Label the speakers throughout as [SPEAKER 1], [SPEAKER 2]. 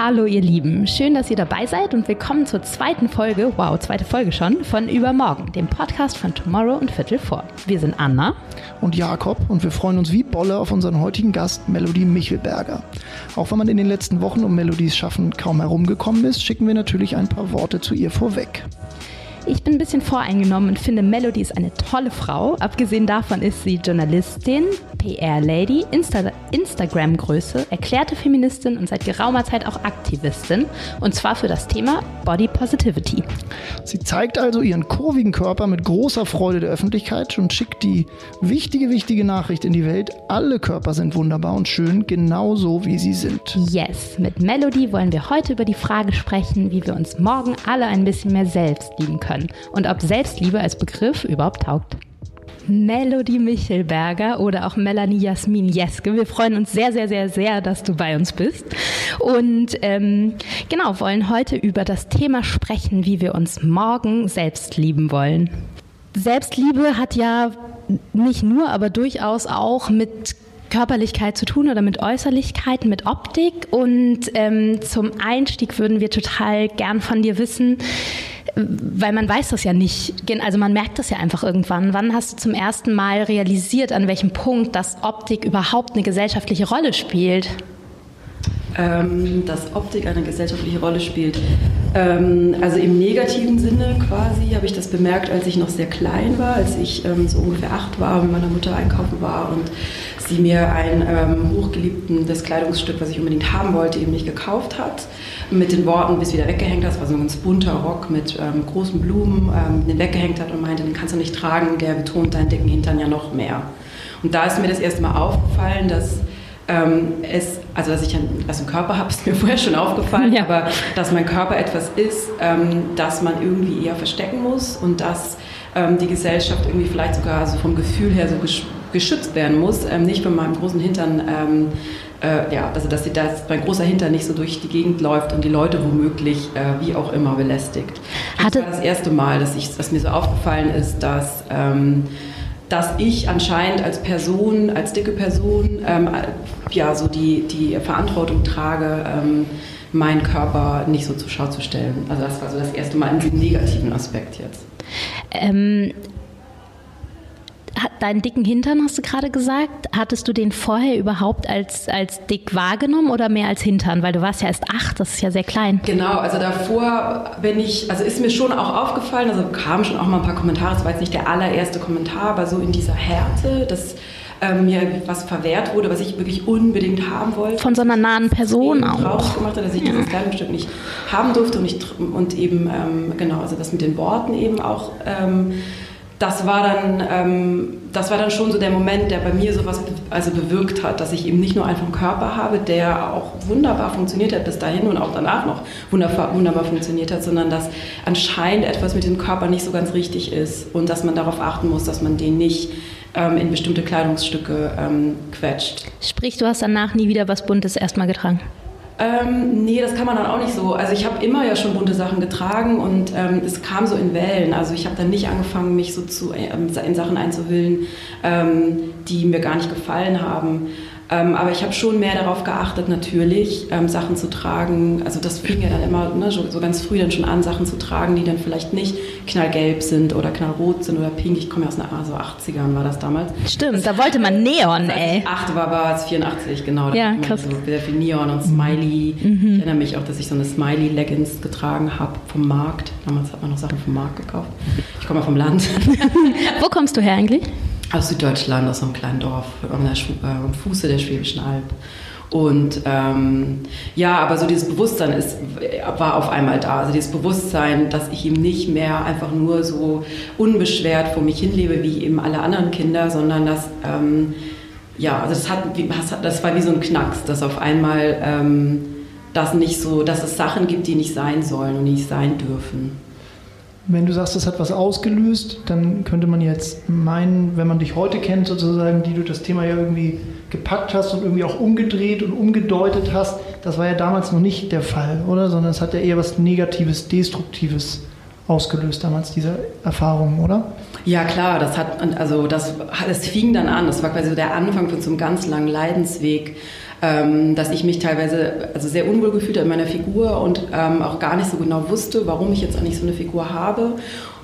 [SPEAKER 1] Hallo ihr Lieben, schön, dass ihr dabei seid und willkommen zur zweiten Folge, wow, zweite Folge schon, von Übermorgen, dem Podcast von Tomorrow und Viertel vor. Wir sind Anna
[SPEAKER 2] und Jakob und wir freuen uns wie Bolle auf unseren heutigen Gast Melody Michelberger. Auch wenn man in den letzten Wochen um Melodies Schaffen kaum herumgekommen ist, schicken wir natürlich ein paar Worte zu ihr vorweg.
[SPEAKER 1] Ich bin ein bisschen voreingenommen und finde, Melody ist eine tolle Frau. Abgesehen davon ist sie Journalistin, PR-Lady, Insta Instagram-Größe, erklärte Feministin und seit geraumer Zeit auch Aktivistin. Und zwar für das Thema Body Positivity.
[SPEAKER 2] Sie zeigt also ihren kurvigen Körper mit großer Freude der Öffentlichkeit und schickt die wichtige, wichtige Nachricht in die Welt. Alle Körper sind wunderbar und schön, genauso wie sie sind.
[SPEAKER 1] Yes, mit Melody wollen wir heute über die Frage sprechen, wie wir uns morgen alle ein bisschen mehr selbst lieben können können und ob Selbstliebe als Begriff überhaupt taugt. Melody Michelberger oder auch Melanie Jasmin Jeske. Wir freuen uns sehr, sehr, sehr, sehr, dass du bei uns bist. Und ähm, genau, wollen heute über das Thema sprechen, wie wir uns morgen selbst lieben wollen. Selbstliebe hat ja nicht nur, aber durchaus auch mit Körperlichkeit zu tun oder mit Äußerlichkeiten, mit Optik. Und ähm, zum Einstieg würden wir total gern von dir wissen, weil man weiß das ja nicht. Also man merkt das ja einfach irgendwann. Wann hast du zum ersten Mal realisiert, an welchem Punkt, dass Optik überhaupt eine gesellschaftliche Rolle spielt?
[SPEAKER 3] Ähm, dass Optik eine gesellschaftliche Rolle spielt. Ähm, also im negativen Sinne quasi habe ich das bemerkt, als ich noch sehr klein war, als ich ähm, so ungefähr acht war und mit meiner Mutter einkaufen war und sie mir ein ähm, hochgeliebtes Kleidungsstück, was ich unbedingt haben wollte, eben nicht gekauft hat. Mit den Worten, bis wieder weggehängt hat. Das war so ein ganz bunter Rock mit ähm, großen Blumen, ähm, den weggehängt hat und meinte, den kannst du nicht tragen, der betont deinen dicken Hintern ja noch mehr. Und da ist mir das erste Mal aufgefallen, dass ähm, es, also dass ich einen, also einen Körper habe, ist mir vorher schon aufgefallen, ja. aber dass mein Körper etwas ist, ähm, das man irgendwie eher verstecken muss und dass ähm, die Gesellschaft irgendwie vielleicht sogar also vom Gefühl her so geschützt werden muss, ähm, nicht von meinem großen Hintern, ähm, äh, ja, also dass, sie, dass mein großer Hintern nicht so durch die Gegend läuft und die Leute womöglich äh, wie auch immer belästigt. Das war das erste Mal, dass, ich, dass mir so aufgefallen ist, dass ähm, dass ich anscheinend als Person, als dicke Person, ähm, ja, so die, die Verantwortung trage, ähm, meinen Körper nicht so zur Schau zu stellen. Also das war so das erste Mal in diesem negativen Aspekt jetzt. Ähm,
[SPEAKER 1] deinen dicken Hintern hast du gerade gesagt. Hattest du den vorher überhaupt als, als dick wahrgenommen oder mehr als Hintern? Weil du warst ja erst acht, das ist ja sehr klein.
[SPEAKER 3] Genau, also davor, wenn ich, also ist mir schon auch aufgefallen, also kamen schon auch mal ein paar Kommentare, das war jetzt nicht der allererste Kommentar, aber so in dieser Härte, dass ähm, mir was verwehrt wurde, was ich wirklich unbedingt haben wollte.
[SPEAKER 1] Von so einer nahen Person auch.
[SPEAKER 3] Traurig gemacht hat, dass ich ja. dieses Kleidungsstück nicht haben durfte und, ich, und eben, ähm, genau, also das mit den Worten eben auch. Ähm, das war dann, ähm, das war dann schon so der Moment, der bei mir sowas also bewirkt hat, dass ich eben nicht nur einfach einen Körper habe, der auch wunderbar funktioniert hat bis dahin und auch danach noch wunderbar, wunderbar funktioniert hat, sondern dass anscheinend etwas mit dem Körper nicht so ganz richtig ist und dass man darauf achten muss, dass man den nicht ähm, in bestimmte Kleidungsstücke ähm, quetscht.
[SPEAKER 1] Sprich, du hast danach nie wieder was Buntes erstmal getragen?
[SPEAKER 3] Ähm, nee, das kann man dann auch nicht so. Also ich habe immer ja schon bunte Sachen getragen und ähm, es kam so in Wellen. Also ich habe dann nicht angefangen, mich so zu, äh, in Sachen einzuhüllen, ähm, die mir gar nicht gefallen haben. Ähm, aber ich habe schon mehr darauf geachtet, natürlich ähm, Sachen zu tragen. Also das fing ja dann immer ne, so, so, ganz früh dann schon an, Sachen zu tragen, die dann vielleicht nicht knallgelb sind oder knallrot sind oder pink. Ich komme ja aus einer so 80ern war das damals.
[SPEAKER 1] Stimmt, da wollte man Neon, ey.
[SPEAKER 3] Acht war, war es 84, genau. Da ja, krass. So sehr viel Neon und Smiley. Mhm. Ich erinnere mich auch, dass ich so eine Smiley-Leggings getragen habe vom Markt. Damals hat man noch Sachen vom Markt gekauft. Ich komme ja vom Land.
[SPEAKER 1] Wo kommst du her eigentlich?
[SPEAKER 3] Aus Süddeutschland, aus einem kleinen Dorf am, am Fuße der Schwäbischen Alb. Und ähm, ja, aber so dieses Bewusstsein ist, war auf einmal da. Also dieses Bewusstsein, dass ich eben nicht mehr einfach nur so unbeschwert vor mich hinlebe wie eben alle anderen Kinder, sondern dass, ähm, ja, also das, hat, das war wie so ein Knacks, dass auf einmal ähm, das nicht so, dass es Sachen gibt, die nicht sein sollen und nicht sein dürfen.
[SPEAKER 2] Wenn du sagst, das hat was ausgelöst, dann könnte man jetzt meinen, wenn man dich heute kennt, sozusagen, die du das Thema ja irgendwie gepackt hast und irgendwie auch umgedreht und umgedeutet hast, das war ja damals noch nicht der Fall, oder? Sondern es hat ja eher was Negatives, Destruktives ausgelöst damals, diese Erfahrung, oder?
[SPEAKER 3] Ja, klar, das hat, also das, das fing dann an, das war quasi der Anfang von so einem ganz langen Leidensweg, ähm, dass ich mich teilweise also sehr unwohl gefühlt habe in meiner Figur und ähm, auch gar nicht so genau wusste, warum ich jetzt eigentlich so eine Figur habe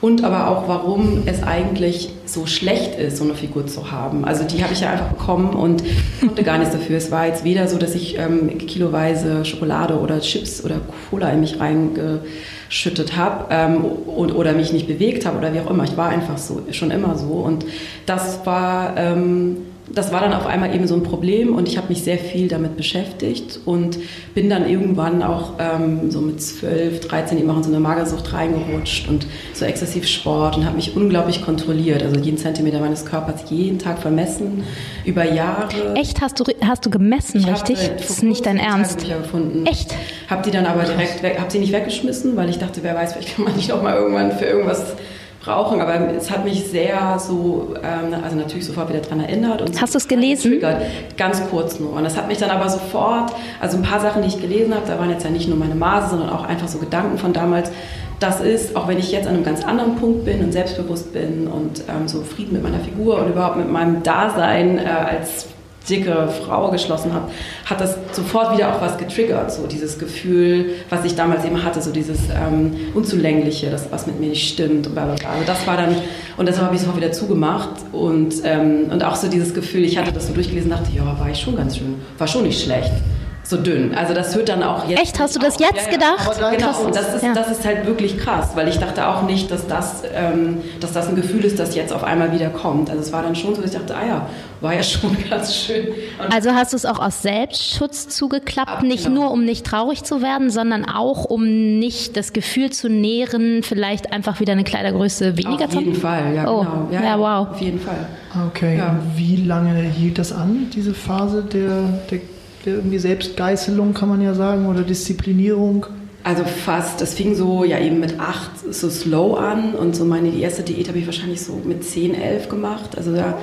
[SPEAKER 3] und aber auch, warum es eigentlich so schlecht ist, so eine Figur zu haben. Also die habe ich ja einfach bekommen und konnte gar nichts dafür. Es war jetzt weder so, dass ich ähm, kiloweise Schokolade oder Chips oder Cola in mich reingeschüttet habe ähm, oder mich nicht bewegt habe oder wie auch immer. Ich war einfach so, schon immer so und das war... Ähm, das war dann auf einmal eben so ein Problem und ich habe mich sehr viel damit beschäftigt und bin dann irgendwann auch ähm, so mit 12, 13 eben auch in so eine Magersucht reingerutscht und so exzessiv Sport und habe mich unglaublich kontrolliert. Also jeden Zentimeter meines Körpers jeden Tag vermessen, über Jahre.
[SPEAKER 1] Echt? Hast du, hast du gemessen, ich richtig? Das ist nicht dein Ernst.
[SPEAKER 3] Gefunden.
[SPEAKER 1] Echt?
[SPEAKER 3] Habe die dann aber direkt weg, habe sie nicht weggeschmissen, weil ich dachte, wer weiß, vielleicht kann man nicht noch mal irgendwann für irgendwas brauchen, aber es hat mich sehr so, ähm, also natürlich sofort wieder daran erinnert. Und
[SPEAKER 1] Hast du es gelesen?
[SPEAKER 3] Ganz kurz nur. Und das hat mich dann aber sofort, also ein paar Sachen, die ich gelesen habe, da waren jetzt ja nicht nur meine Maße, sondern auch einfach so Gedanken von damals. Das ist, auch wenn ich jetzt an einem ganz anderen Punkt bin und selbstbewusst bin und ähm, so Frieden mit meiner Figur und überhaupt mit meinem Dasein äh, als dicke Frau geschlossen habe, hat das sofort wieder auch was getriggert. So dieses Gefühl, was ich damals eben hatte, so dieses ähm, Unzulängliche, das was mit mir nicht stimmt und bla bla bla. Also das war dann, und das habe ich sofort wieder zugemacht. Und, ähm, und auch so dieses Gefühl, ich hatte das so durchgelesen dachte, ja, war ich schon ganz schön, war schon nicht schlecht so dünn. Also das hört dann auch
[SPEAKER 1] jetzt. Echt, hast du das jetzt ja, gedacht?
[SPEAKER 3] Ja. Genau, und das ist, ja. das ist halt wirklich krass, weil ich dachte auch nicht, dass das, ähm, dass das ein Gefühl ist, das jetzt auf einmal wieder kommt. Also es war dann schon so, dass ich dachte, ah ja, war ja schon ganz schön.
[SPEAKER 1] Und also hast du es auch aus Selbstschutz zugeklappt, Ach, nicht genau. nur um nicht traurig zu werden, sondern auch um nicht das Gefühl zu nähren, vielleicht einfach wieder eine Kleidergröße weniger zu
[SPEAKER 3] haben? Auf jeden Fall, ja,
[SPEAKER 1] oh.
[SPEAKER 3] genau.
[SPEAKER 1] Ja, ja, wow.
[SPEAKER 3] Auf jeden Fall.
[SPEAKER 2] Okay, wie lange hielt das an, diese Phase der, der irgendwie Selbstgeißelung, kann man ja sagen, oder Disziplinierung?
[SPEAKER 3] Also fast. Das fing so ja eben mit acht so slow an und so meine die erste Diät habe ich wahrscheinlich so mit zehn, elf gemacht. Also da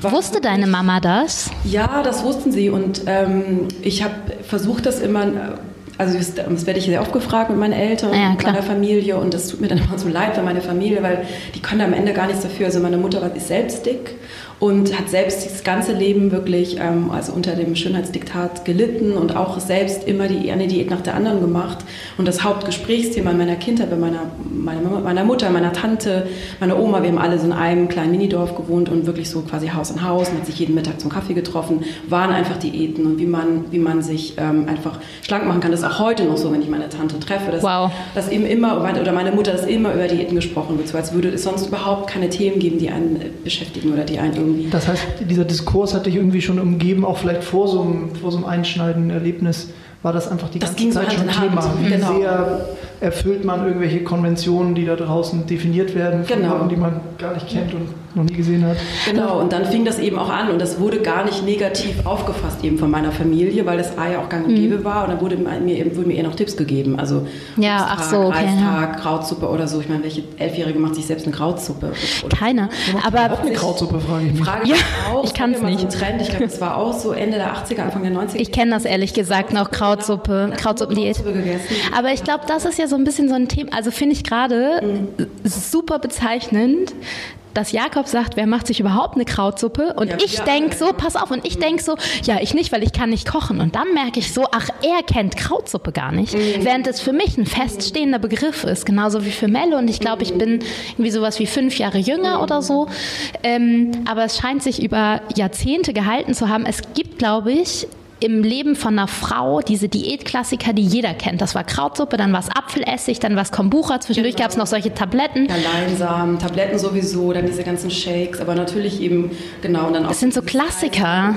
[SPEAKER 1] wusste deine Mama das?
[SPEAKER 3] Ja, das wussten sie und ähm, ich habe versucht, das immer also das, das, werde ich sehr oft gefragt mit meinen Eltern, ja, mit meiner Familie und das tut mir dann immer so leid für meine Familie, weil die können am Ende gar nichts dafür. Also meine Mutter ist selbst dick und hat selbst das ganze Leben wirklich ähm, also unter dem Schönheitsdiktat gelitten und auch selbst immer die eine Diät nach der anderen gemacht. Und das Hauptgesprächsthema in meiner Kindheit bei meiner, meiner, meiner Mutter, meiner Tante, meiner Oma, wir haben alle so in einem kleinen Minidorf gewohnt und wirklich so quasi Haus an Haus und hat sich jeden Mittag zum Kaffee getroffen, waren einfach Diäten und wie man, wie man sich ähm, einfach schlank machen kann. Das ist auch heute noch so, wenn ich meine Tante treffe, dass,
[SPEAKER 1] wow.
[SPEAKER 3] dass eben immer, oder meine Mutter, dass immer über Diäten gesprochen wird, so als würde es sonst überhaupt keine Themen geben, die einen beschäftigen oder die einen irgendwie.
[SPEAKER 2] Das heißt, dieser Diskurs hat dich irgendwie schon umgeben, auch vielleicht vor so einem, vor so einem einschneidenden Erlebnis war das einfach die
[SPEAKER 3] das
[SPEAKER 2] ganze Zeit
[SPEAKER 3] so
[SPEAKER 2] schon Thema. Wie genau. sehr erfüllt man irgendwelche Konventionen, die da draußen definiert werden,
[SPEAKER 3] von genau.
[SPEAKER 2] Leuten, die man gar nicht kennt und noch nie gesehen hat.
[SPEAKER 3] Genau, und dann fing das eben auch an und das wurde gar nicht negativ aufgefasst eben von meiner Familie, weil das A ja auch gang und mhm. gäbe war und dann wurde mir, eben, wurden mir eher noch Tipps gegeben. Also
[SPEAKER 1] ja, ach so, okay,
[SPEAKER 3] Reistag, ja. Krautsuppe oder so. Ich meine, welche Elfjährige macht sich selbst eine Krautsuppe?
[SPEAKER 1] Keiner. Aber
[SPEAKER 2] auch eine Krautsuppe, frage ich mich.
[SPEAKER 3] Frage
[SPEAKER 1] ja,
[SPEAKER 3] auch,
[SPEAKER 1] ich kann es nicht.
[SPEAKER 3] So Trend. Ich glaube, das war auch so Ende der 80er, Anfang der 90er.
[SPEAKER 1] Ich kenne das ehrlich gesagt noch, Krautsuppe, Krautsuppendiät. Aber ich glaube, das ist ja so ein bisschen so ein Thema, also finde ich gerade mhm. super bezeichnend, dass Jakob sagt, wer macht sich überhaupt eine Krautsuppe? Und ja, ich ja, denke so, pass auf, und ich denke so, ja, ich nicht, weil ich kann nicht kochen. Und dann merke ich so, ach, er kennt Krautsuppe gar nicht. Mhm. Während es für mich ein feststehender Begriff ist, genauso wie für Melle. Und ich glaube, ich bin irgendwie sowas wie fünf Jahre jünger oder so. Ähm, aber es scheint sich über Jahrzehnte gehalten zu haben. Es gibt, glaube ich, im Leben von einer Frau diese Diätklassiker, die jeder kennt. Das war Krautsuppe, dann war es Apfelessig, dann war es Kombucha. Zwischendurch genau. gab es noch solche Tabletten.
[SPEAKER 3] Ja, Leinsamen, Tabletten sowieso, dann diese ganzen Shakes, aber natürlich eben, genau. Und dann
[SPEAKER 1] auch das sind so Klassiker.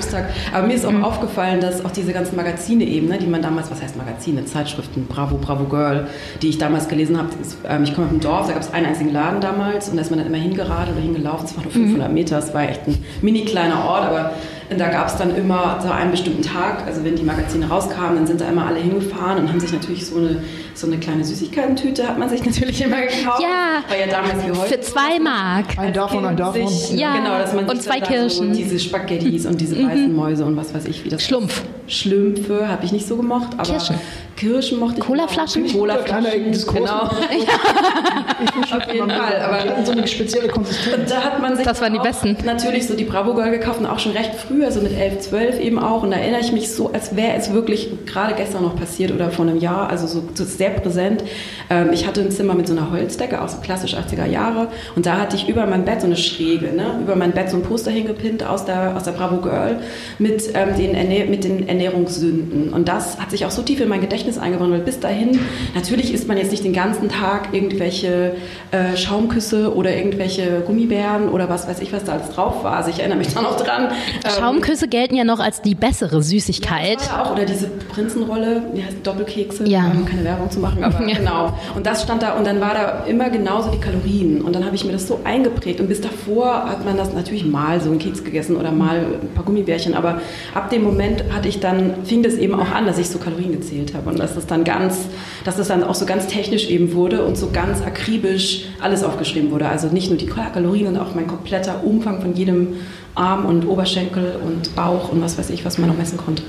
[SPEAKER 3] Aber mir ist auch mhm. aufgefallen, dass auch diese ganzen Magazine eben, ne, die man damals, was heißt Magazine, Zeitschriften, Bravo, Bravo Girl, die ich damals gelesen habe. Ähm, ich komme aus dem Dorf, da gab es einen einzigen Laden damals und da ist man dann immer hingeradelt oder hingelaufen. Es war nur 500 mhm. Meter, es war echt ein mini kleiner Ort, aber und da gab es dann immer so einen bestimmten Tag, also wenn die Magazine rauskamen, dann sind da immer alle hingefahren und haben sich natürlich so eine, so eine kleine Süßigkeitentüte, hat man sich natürlich immer gekauft.
[SPEAKER 1] Ja,
[SPEAKER 3] war ja damals wie heute.
[SPEAKER 1] Für zwei Mark.
[SPEAKER 2] Ein davon, ein davon.
[SPEAKER 1] Sich, ja, genau, dass man und zwei Kirschen.
[SPEAKER 3] So diese Spaghettis und diese mhm. weißen Mäuse und was weiß ich, wie das
[SPEAKER 1] Schlumpf.
[SPEAKER 3] Schlümpfe habe ich nicht so gemocht, aber
[SPEAKER 1] Kirschen.
[SPEAKER 3] Kirschen mochte ich.
[SPEAKER 1] Colaflaschen?
[SPEAKER 2] Colaflaschen. Genau.
[SPEAKER 3] ich Auf jeden Fall. Aber
[SPEAKER 2] so eine spezielle Konsistenz.
[SPEAKER 3] Und da hat man sich
[SPEAKER 1] das waren die besten.
[SPEAKER 3] natürlich so die Bravo Girl gekauft und auch schon recht früh früh, also mit 11, 12 eben auch. Und da erinnere ich mich so, als wäre es wirklich gerade gestern noch passiert oder vor einem Jahr, also so, so sehr präsent. Ähm, ich hatte ein Zimmer mit so einer Holzdecke aus klassisch 80er Jahre und da hatte ich über mein Bett so eine Schräge, ne? über mein Bett so ein Poster hingepinnt aus der, aus der Bravo Girl mit, ähm, den mit den Ernährungssünden. Und das hat sich auch so tief in mein Gedächtnis eingebaut, weil bis dahin, natürlich isst man jetzt nicht den ganzen Tag irgendwelche äh, Schaumküsse oder irgendwelche Gummibären oder was weiß ich, was da alles drauf war. Also ich erinnere mich da noch dran.
[SPEAKER 1] Ähm, Schaumküsse gelten ja noch als die bessere Süßigkeit.
[SPEAKER 3] Ja, auch, oder diese Prinzenrolle, die heißt Doppelkekse,
[SPEAKER 1] ja.
[SPEAKER 3] um keine Werbung zu machen, aber ja. genau. Und das stand da und dann war da immer genauso die Kalorien. Und dann habe ich mir das so eingeprägt. Und bis davor hat man das natürlich mal so einen Keks gegessen oder mal ein paar Gummibärchen. Aber ab dem Moment hatte ich dann, fing das eben auch an, dass ich so Kalorien gezählt habe. Und dass das dann ganz, dass das dann auch so ganz technisch eben wurde und so ganz akribisch alles aufgeschrieben wurde. Also nicht nur die Kalorien, sondern auch mein kompletter Umfang von jedem Arm und Oberschenkel und Bauch und was weiß ich, was man noch messen konnte.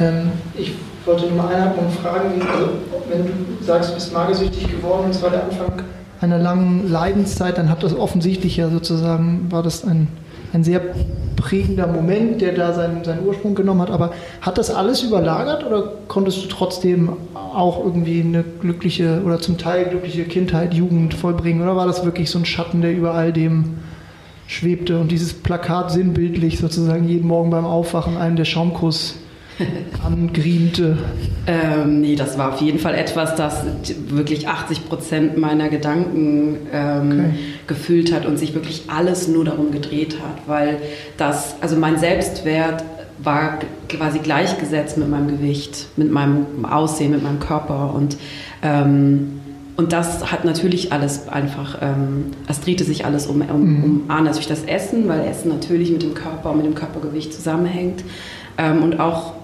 [SPEAKER 2] Ähm, ich wollte nur mal einhaken und fragen, also wenn du sagst, du bist magersüchtig geworden und es war der Anfang einer langen Leidenszeit, dann hat das offensichtlich ja sozusagen, war das ein, ein sehr prägender Moment, der da seinen, seinen Ursprung genommen hat. Aber hat das alles überlagert oder konntest du trotzdem auch irgendwie eine glückliche oder zum Teil glückliche Kindheit, Jugend vollbringen? Oder war das wirklich so ein Schatten, der über all dem schwebte und dieses Plakat sinnbildlich sozusagen jeden Morgen beim Aufwachen einem der Schaumkuss angriemte?
[SPEAKER 3] Ähm, nee, das war auf jeden Fall etwas, das wirklich 80 Prozent meiner Gedanken ähm, okay. gefüllt hat und sich wirklich alles nur darum gedreht hat, weil das, also mein Selbstwert war quasi gleichgesetzt mit meinem Gewicht, mit meinem Aussehen, mit meinem Körper und ähm, und das hat natürlich alles einfach, ähm, es drehte sich alles um, um, mhm. um A, natürlich das Essen, weil Essen natürlich mit dem Körper, mit dem Körpergewicht zusammenhängt. Ähm, und auch,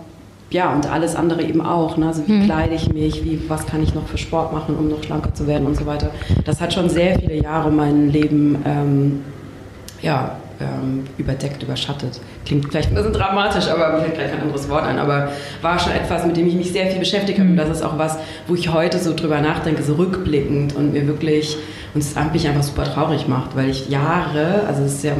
[SPEAKER 3] ja, und alles andere eben auch. Ne? Also wie mhm. kleide ich mich, wie, was kann ich noch für Sport machen, um noch schlanker zu werden und so weiter. Das hat schon sehr viele Jahre mein Leben, ähm, ja, ähm, überdeckt, überschattet. Klingt vielleicht ein bisschen dramatisch, aber mir fällt gleich kein anderes Wort ein. Aber war schon etwas, mit dem ich mich sehr viel beschäftigt habe. Und das ist auch was, wo ich heute so drüber nachdenke, so rückblickend und mir wirklich, und es mich einfach super traurig macht, weil ich Jahre, also es ist ja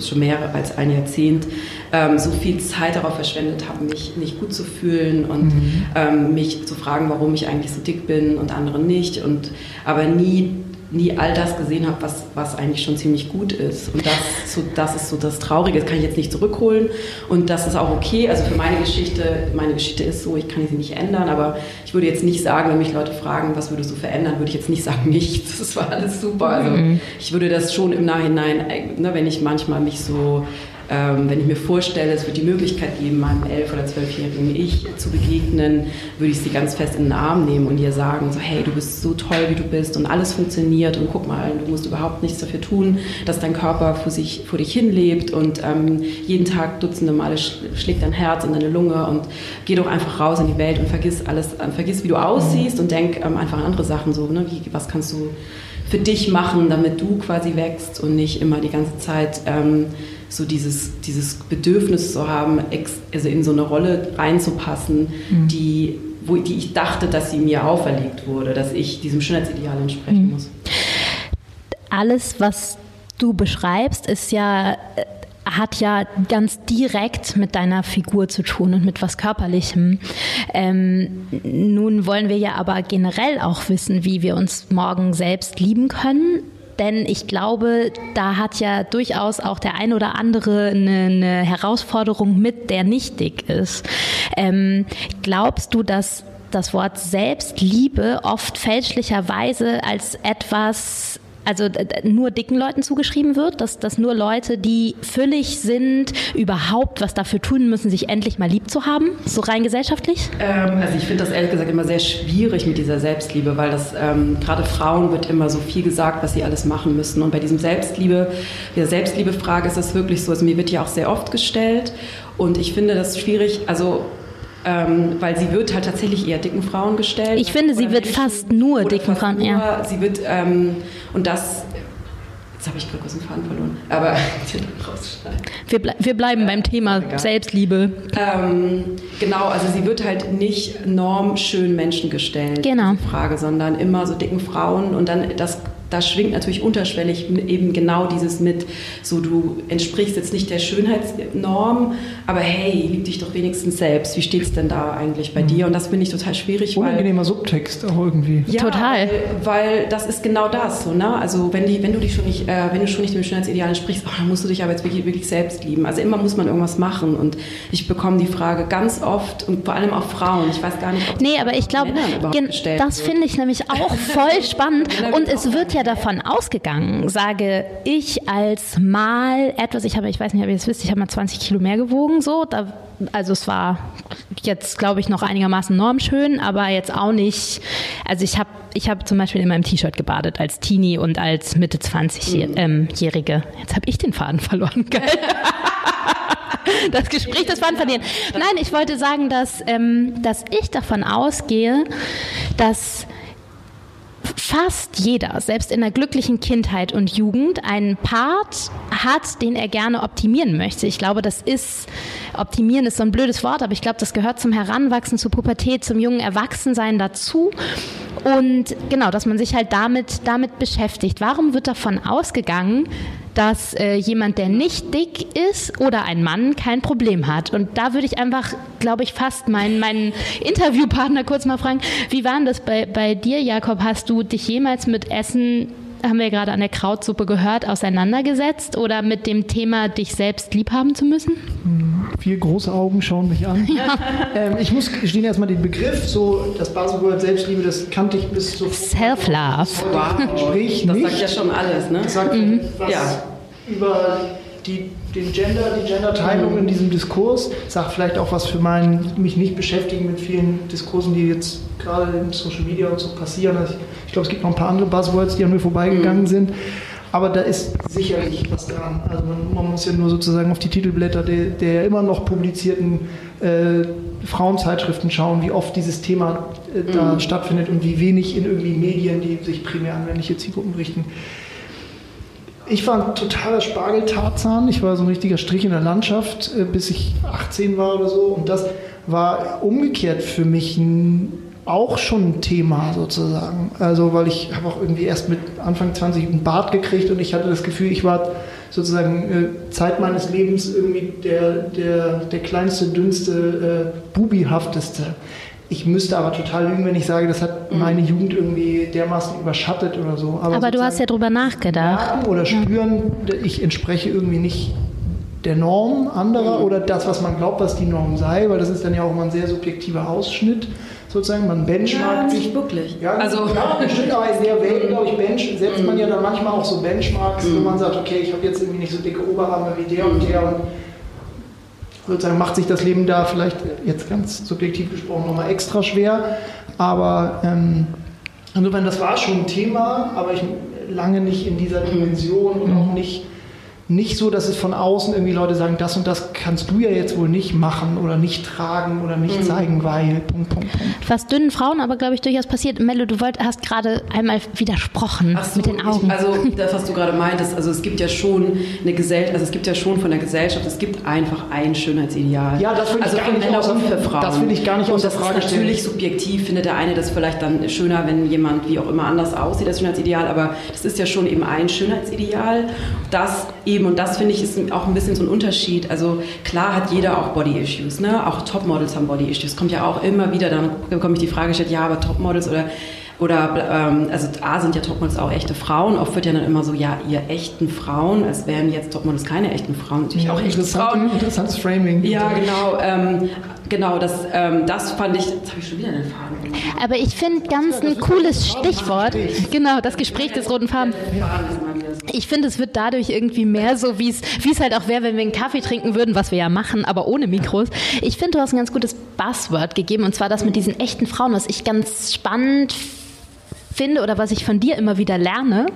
[SPEAKER 3] schon mehr als ein Jahrzehnt, ähm, so viel Zeit darauf verschwendet habe, mich nicht gut zu fühlen und mhm. ähm, mich zu fragen, warum ich eigentlich so dick bin und andere nicht. Und aber nie nie all das gesehen habe, was, was eigentlich schon ziemlich gut ist. Und das, so, das ist so das Traurige, das kann ich jetzt nicht zurückholen. Und das ist auch okay. Also für meine Geschichte, meine Geschichte ist so, ich kann sie nicht ändern, aber ich würde jetzt nicht sagen, wenn mich Leute fragen, was würdest du verändern, würde ich jetzt nicht sagen, nichts. Das war alles super. Also mhm. ich würde das schon im Nachhinein, ne, wenn ich manchmal mich so ähm, wenn ich mir vorstelle, es wird die Möglichkeit geben, meinem elf- oder zwölfjährigen Ich zu begegnen, würde ich sie ganz fest in den Arm nehmen und ihr sagen, so hey, du bist so toll, wie du bist und alles funktioniert und guck mal, du musst überhaupt nichts dafür tun, dass dein Körper vor, sich, vor dich hinlebt und ähm, jeden Tag dutzende Male schlägt dein Herz und deine Lunge und geh doch einfach raus in die Welt und vergiss alles, äh, vergiss, wie du aussiehst und denk ähm, einfach an andere Sachen, so, ne? wie, was kannst du für dich machen, damit du quasi wächst und nicht immer die ganze Zeit ähm, so dieses, dieses Bedürfnis zu haben, also in so eine Rolle reinzupassen, mhm. die, wo, die ich dachte, dass sie mir auferlegt wurde, dass ich diesem Schönheitsideal entsprechen mhm. muss.
[SPEAKER 1] Alles, was du beschreibst, ist ja äh, hat ja ganz direkt mit deiner Figur zu tun und mit was Körperlichem. Ähm, nun wollen wir ja aber generell auch wissen, wie wir uns morgen selbst lieben können. Denn ich glaube, da hat ja durchaus auch der ein oder andere eine, eine Herausforderung mit, der nicht dick ist. Ähm, glaubst du, dass das Wort Selbstliebe oft fälschlicherweise als etwas also nur dicken Leuten zugeschrieben wird, dass, dass nur Leute, die füllig sind, überhaupt was dafür tun müssen, sich endlich mal lieb zu haben, so rein gesellschaftlich?
[SPEAKER 3] Ähm, also ich finde das ehrlich gesagt immer sehr schwierig mit dieser Selbstliebe, weil das ähm, gerade Frauen wird immer so viel gesagt, was sie alles machen müssen. Und bei diesem Selbstliebe, der Selbstliebe-Frage ist es wirklich so, also mir wird ja auch sehr oft gestellt und ich finde das schwierig, also ähm, weil sie wird halt tatsächlich eher dicken Frauen gestellt.
[SPEAKER 1] Ich finde, sie wird Menschen, fast nur dicken Frauen, nur, ja.
[SPEAKER 3] Sie wird, ähm, und das, jetzt habe ich gerade kurz den Faden verloren, aber
[SPEAKER 1] wir, ble wir bleiben beim Thema. Selbstliebe.
[SPEAKER 3] Ähm, genau, also sie wird halt nicht normschön Menschen gestellt,
[SPEAKER 1] genau.
[SPEAKER 3] Frage, sondern immer so dicken Frauen und dann das da schwingt natürlich unterschwellig eben genau dieses mit, so du entsprichst jetzt nicht der Schönheitsnorm, aber hey, lieb dich doch wenigstens selbst. Wie steht es denn da eigentlich bei mhm. dir? Und das finde ich total schwierig.
[SPEAKER 2] Unangenehmer Subtext auch irgendwie.
[SPEAKER 3] Ja, total. Weil, weil, das ist genau das. So, ne? Also wenn, die, wenn du dich schon nicht, äh, wenn du schon nicht dem Schönheitsideal entsprichst, oh, dann musst du dich aber jetzt wirklich, wirklich selbst lieben. Also immer muss man irgendwas machen. Und ich bekomme die Frage ganz oft und vor allem auch Frauen. Ich weiß gar nicht, ob
[SPEAKER 1] das Nee, aber ich glaube, das finde ich nämlich auch voll spannend. und es wird ja davon ausgegangen, sage ich als mal etwas, ich habe, ich weiß nicht, ob ihr das wisst, ich habe mal 20 Kilo mehr gewogen, so, da, also es war jetzt, glaube ich, noch einigermaßen normschön, aber jetzt auch nicht, also ich habe ich habe zum Beispiel in meinem T-Shirt gebadet als Teenie und als Mitte 20-Jährige. Mhm. Jetzt habe ich den Faden verloren, geil. das Gespräch, das Faden verlieren. Nein, ich wollte sagen, dass, ähm, dass ich davon ausgehe, dass fast jeder, selbst in der glücklichen Kindheit und Jugend, einen Part hat, den er gerne optimieren möchte. Ich glaube, das ist, optimieren ist so ein blödes Wort, aber ich glaube, das gehört zum Heranwachsen, zur Pubertät, zum jungen Erwachsensein dazu. Und genau, dass man sich halt damit, damit beschäftigt. Warum wird davon ausgegangen, dass äh, jemand, der nicht dick ist oder ein Mann kein Problem hat. Und da würde ich einfach, glaube ich, fast meinen, meinen Interviewpartner kurz mal fragen, wie war denn das bei, bei dir, Jakob? Hast du dich jemals mit Essen haben wir gerade an der Krautsuppe gehört, auseinandergesetzt oder mit dem Thema, dich selbst liebhaben zu müssen?
[SPEAKER 2] Hm, vier große Augen schauen mich an. Ja. Ähm, ich muss gestehen erstmal den Begriff, so das Buzzword Selbstliebe, das kannte ich bis
[SPEAKER 1] so. Self-Love.
[SPEAKER 3] Sprich das sagt ja schon alles, ne?
[SPEAKER 2] Das sagt mhm. was ja. über die, den Gender, die Genderteilung mhm. in diesem Diskurs, sagt vielleicht auch was für meinen, mich nicht beschäftigen mit vielen Diskursen, die jetzt gerade in Social Media und so passieren. Also ich glaube, es gibt noch ein paar andere Buzzwords, die an mir vorbeigegangen mhm. sind. Aber da ist sicherlich was dran. Also man, man, muss ja nur sozusagen auf die Titelblätter der, der immer noch publizierten äh, Frauenzeitschriften schauen, wie oft dieses Thema äh, da mhm. stattfindet und wie wenig in irgendwie Medien, die sich primär an männliche Zielgruppen richten. Ich war ein totaler Spargeltarzan. Ich war so ein richtiger Strich in der Landschaft, äh, bis ich 18 war oder so. Und das war umgekehrt für mich ein, auch schon ein Thema sozusagen. Also, weil ich habe auch irgendwie erst mit Anfang 20 einen Bart gekriegt und ich hatte das Gefühl, ich war sozusagen äh, Zeit meines Lebens irgendwie der, der, der kleinste, dünnste, äh, bubihafteste. Ich müsste aber total lügen, wenn ich sage, das hat mhm. meine Jugend irgendwie dermaßen überschattet oder so.
[SPEAKER 1] Aber, aber du hast ja drüber nachgedacht.
[SPEAKER 2] Oder spüren, ich entspreche irgendwie nicht der Norm anderer mhm. oder das, was man glaubt, was die Norm sei, weil das ist dann ja auch immer ein sehr subjektiver Ausschnitt sozusagen. Man benchmarkt
[SPEAKER 3] ja, sich. wirklich.
[SPEAKER 2] Ja, also. ja bestimmt, aber in der Welt, glaube ich, bench, setzt man ja dann manchmal auch so Benchmarks, mhm. wo man sagt, okay, ich habe jetzt irgendwie nicht so dicke Oberarme wie der und der und sozusagen macht sich das Leben da vielleicht jetzt ganz subjektiv gesprochen nochmal extra schwer. Aber ähm, insofern, das war schon ein Thema, aber ich lange nicht in dieser Dimension und auch nicht nicht so, dass es von außen irgendwie Leute sagen, das und das kannst du ja jetzt wohl nicht machen oder nicht tragen oder nicht mhm. zeigen, weil Punkt, Punkt, Punkt.
[SPEAKER 1] Was dünnen Frauen aber, glaube ich, durchaus passiert. Mello, du wollt, hast gerade einmal widersprochen so, mit den Augen.
[SPEAKER 3] Ich, also das, was du gerade meintest, also es gibt ja schon eine Gesellschaft, also es gibt ja schon von der Gesellschaft, es gibt einfach ein Schönheitsideal.
[SPEAKER 2] Ja, das will
[SPEAKER 3] also
[SPEAKER 2] ich gar nicht außer, für Frauen. Das will ich gar nicht außer Frage
[SPEAKER 3] stellen. Natürlich subjektiv findet der eine das vielleicht dann schöner, wenn jemand wie auch immer anders aussieht, das Schönheitsideal, aber das ist ja schon eben ein Schönheitsideal, das eben, und das finde ich ist auch ein bisschen so ein Unterschied. Also klar hat jeder auch Body-Issues, ne? auch Topmodels haben Body-Issues. Kommt ja auch immer wieder, dann bekomme ich die Frage gestellt, ja, aber Topmodels oder oder ähm, also A sind ja Topmodels auch echte Frauen. Oft wird ja dann immer so, ja, ihr echten Frauen, als wären jetzt Topmodels keine echten Frauen.
[SPEAKER 2] Natürlich ja, auch echte Frauen. Interessantes Framing.
[SPEAKER 3] Ja, genau. Ähm, genau, das, ähm, das fand ich. Jetzt habe ich schon wieder einen Faden.
[SPEAKER 1] Aber ich finde ganz ein cooles Stichwort. Genau, das Gespräch des roten Fadens. Ich finde, es wird dadurch irgendwie mehr so, wie es halt auch wäre, wenn wir einen Kaffee trinken würden, was wir ja machen, aber ohne Mikros. Ich finde, du hast ein ganz gutes Buzzword gegeben, und zwar das mit diesen echten Frauen, was ich ganz spannend finde finde oder was ich von dir immer wieder lerne.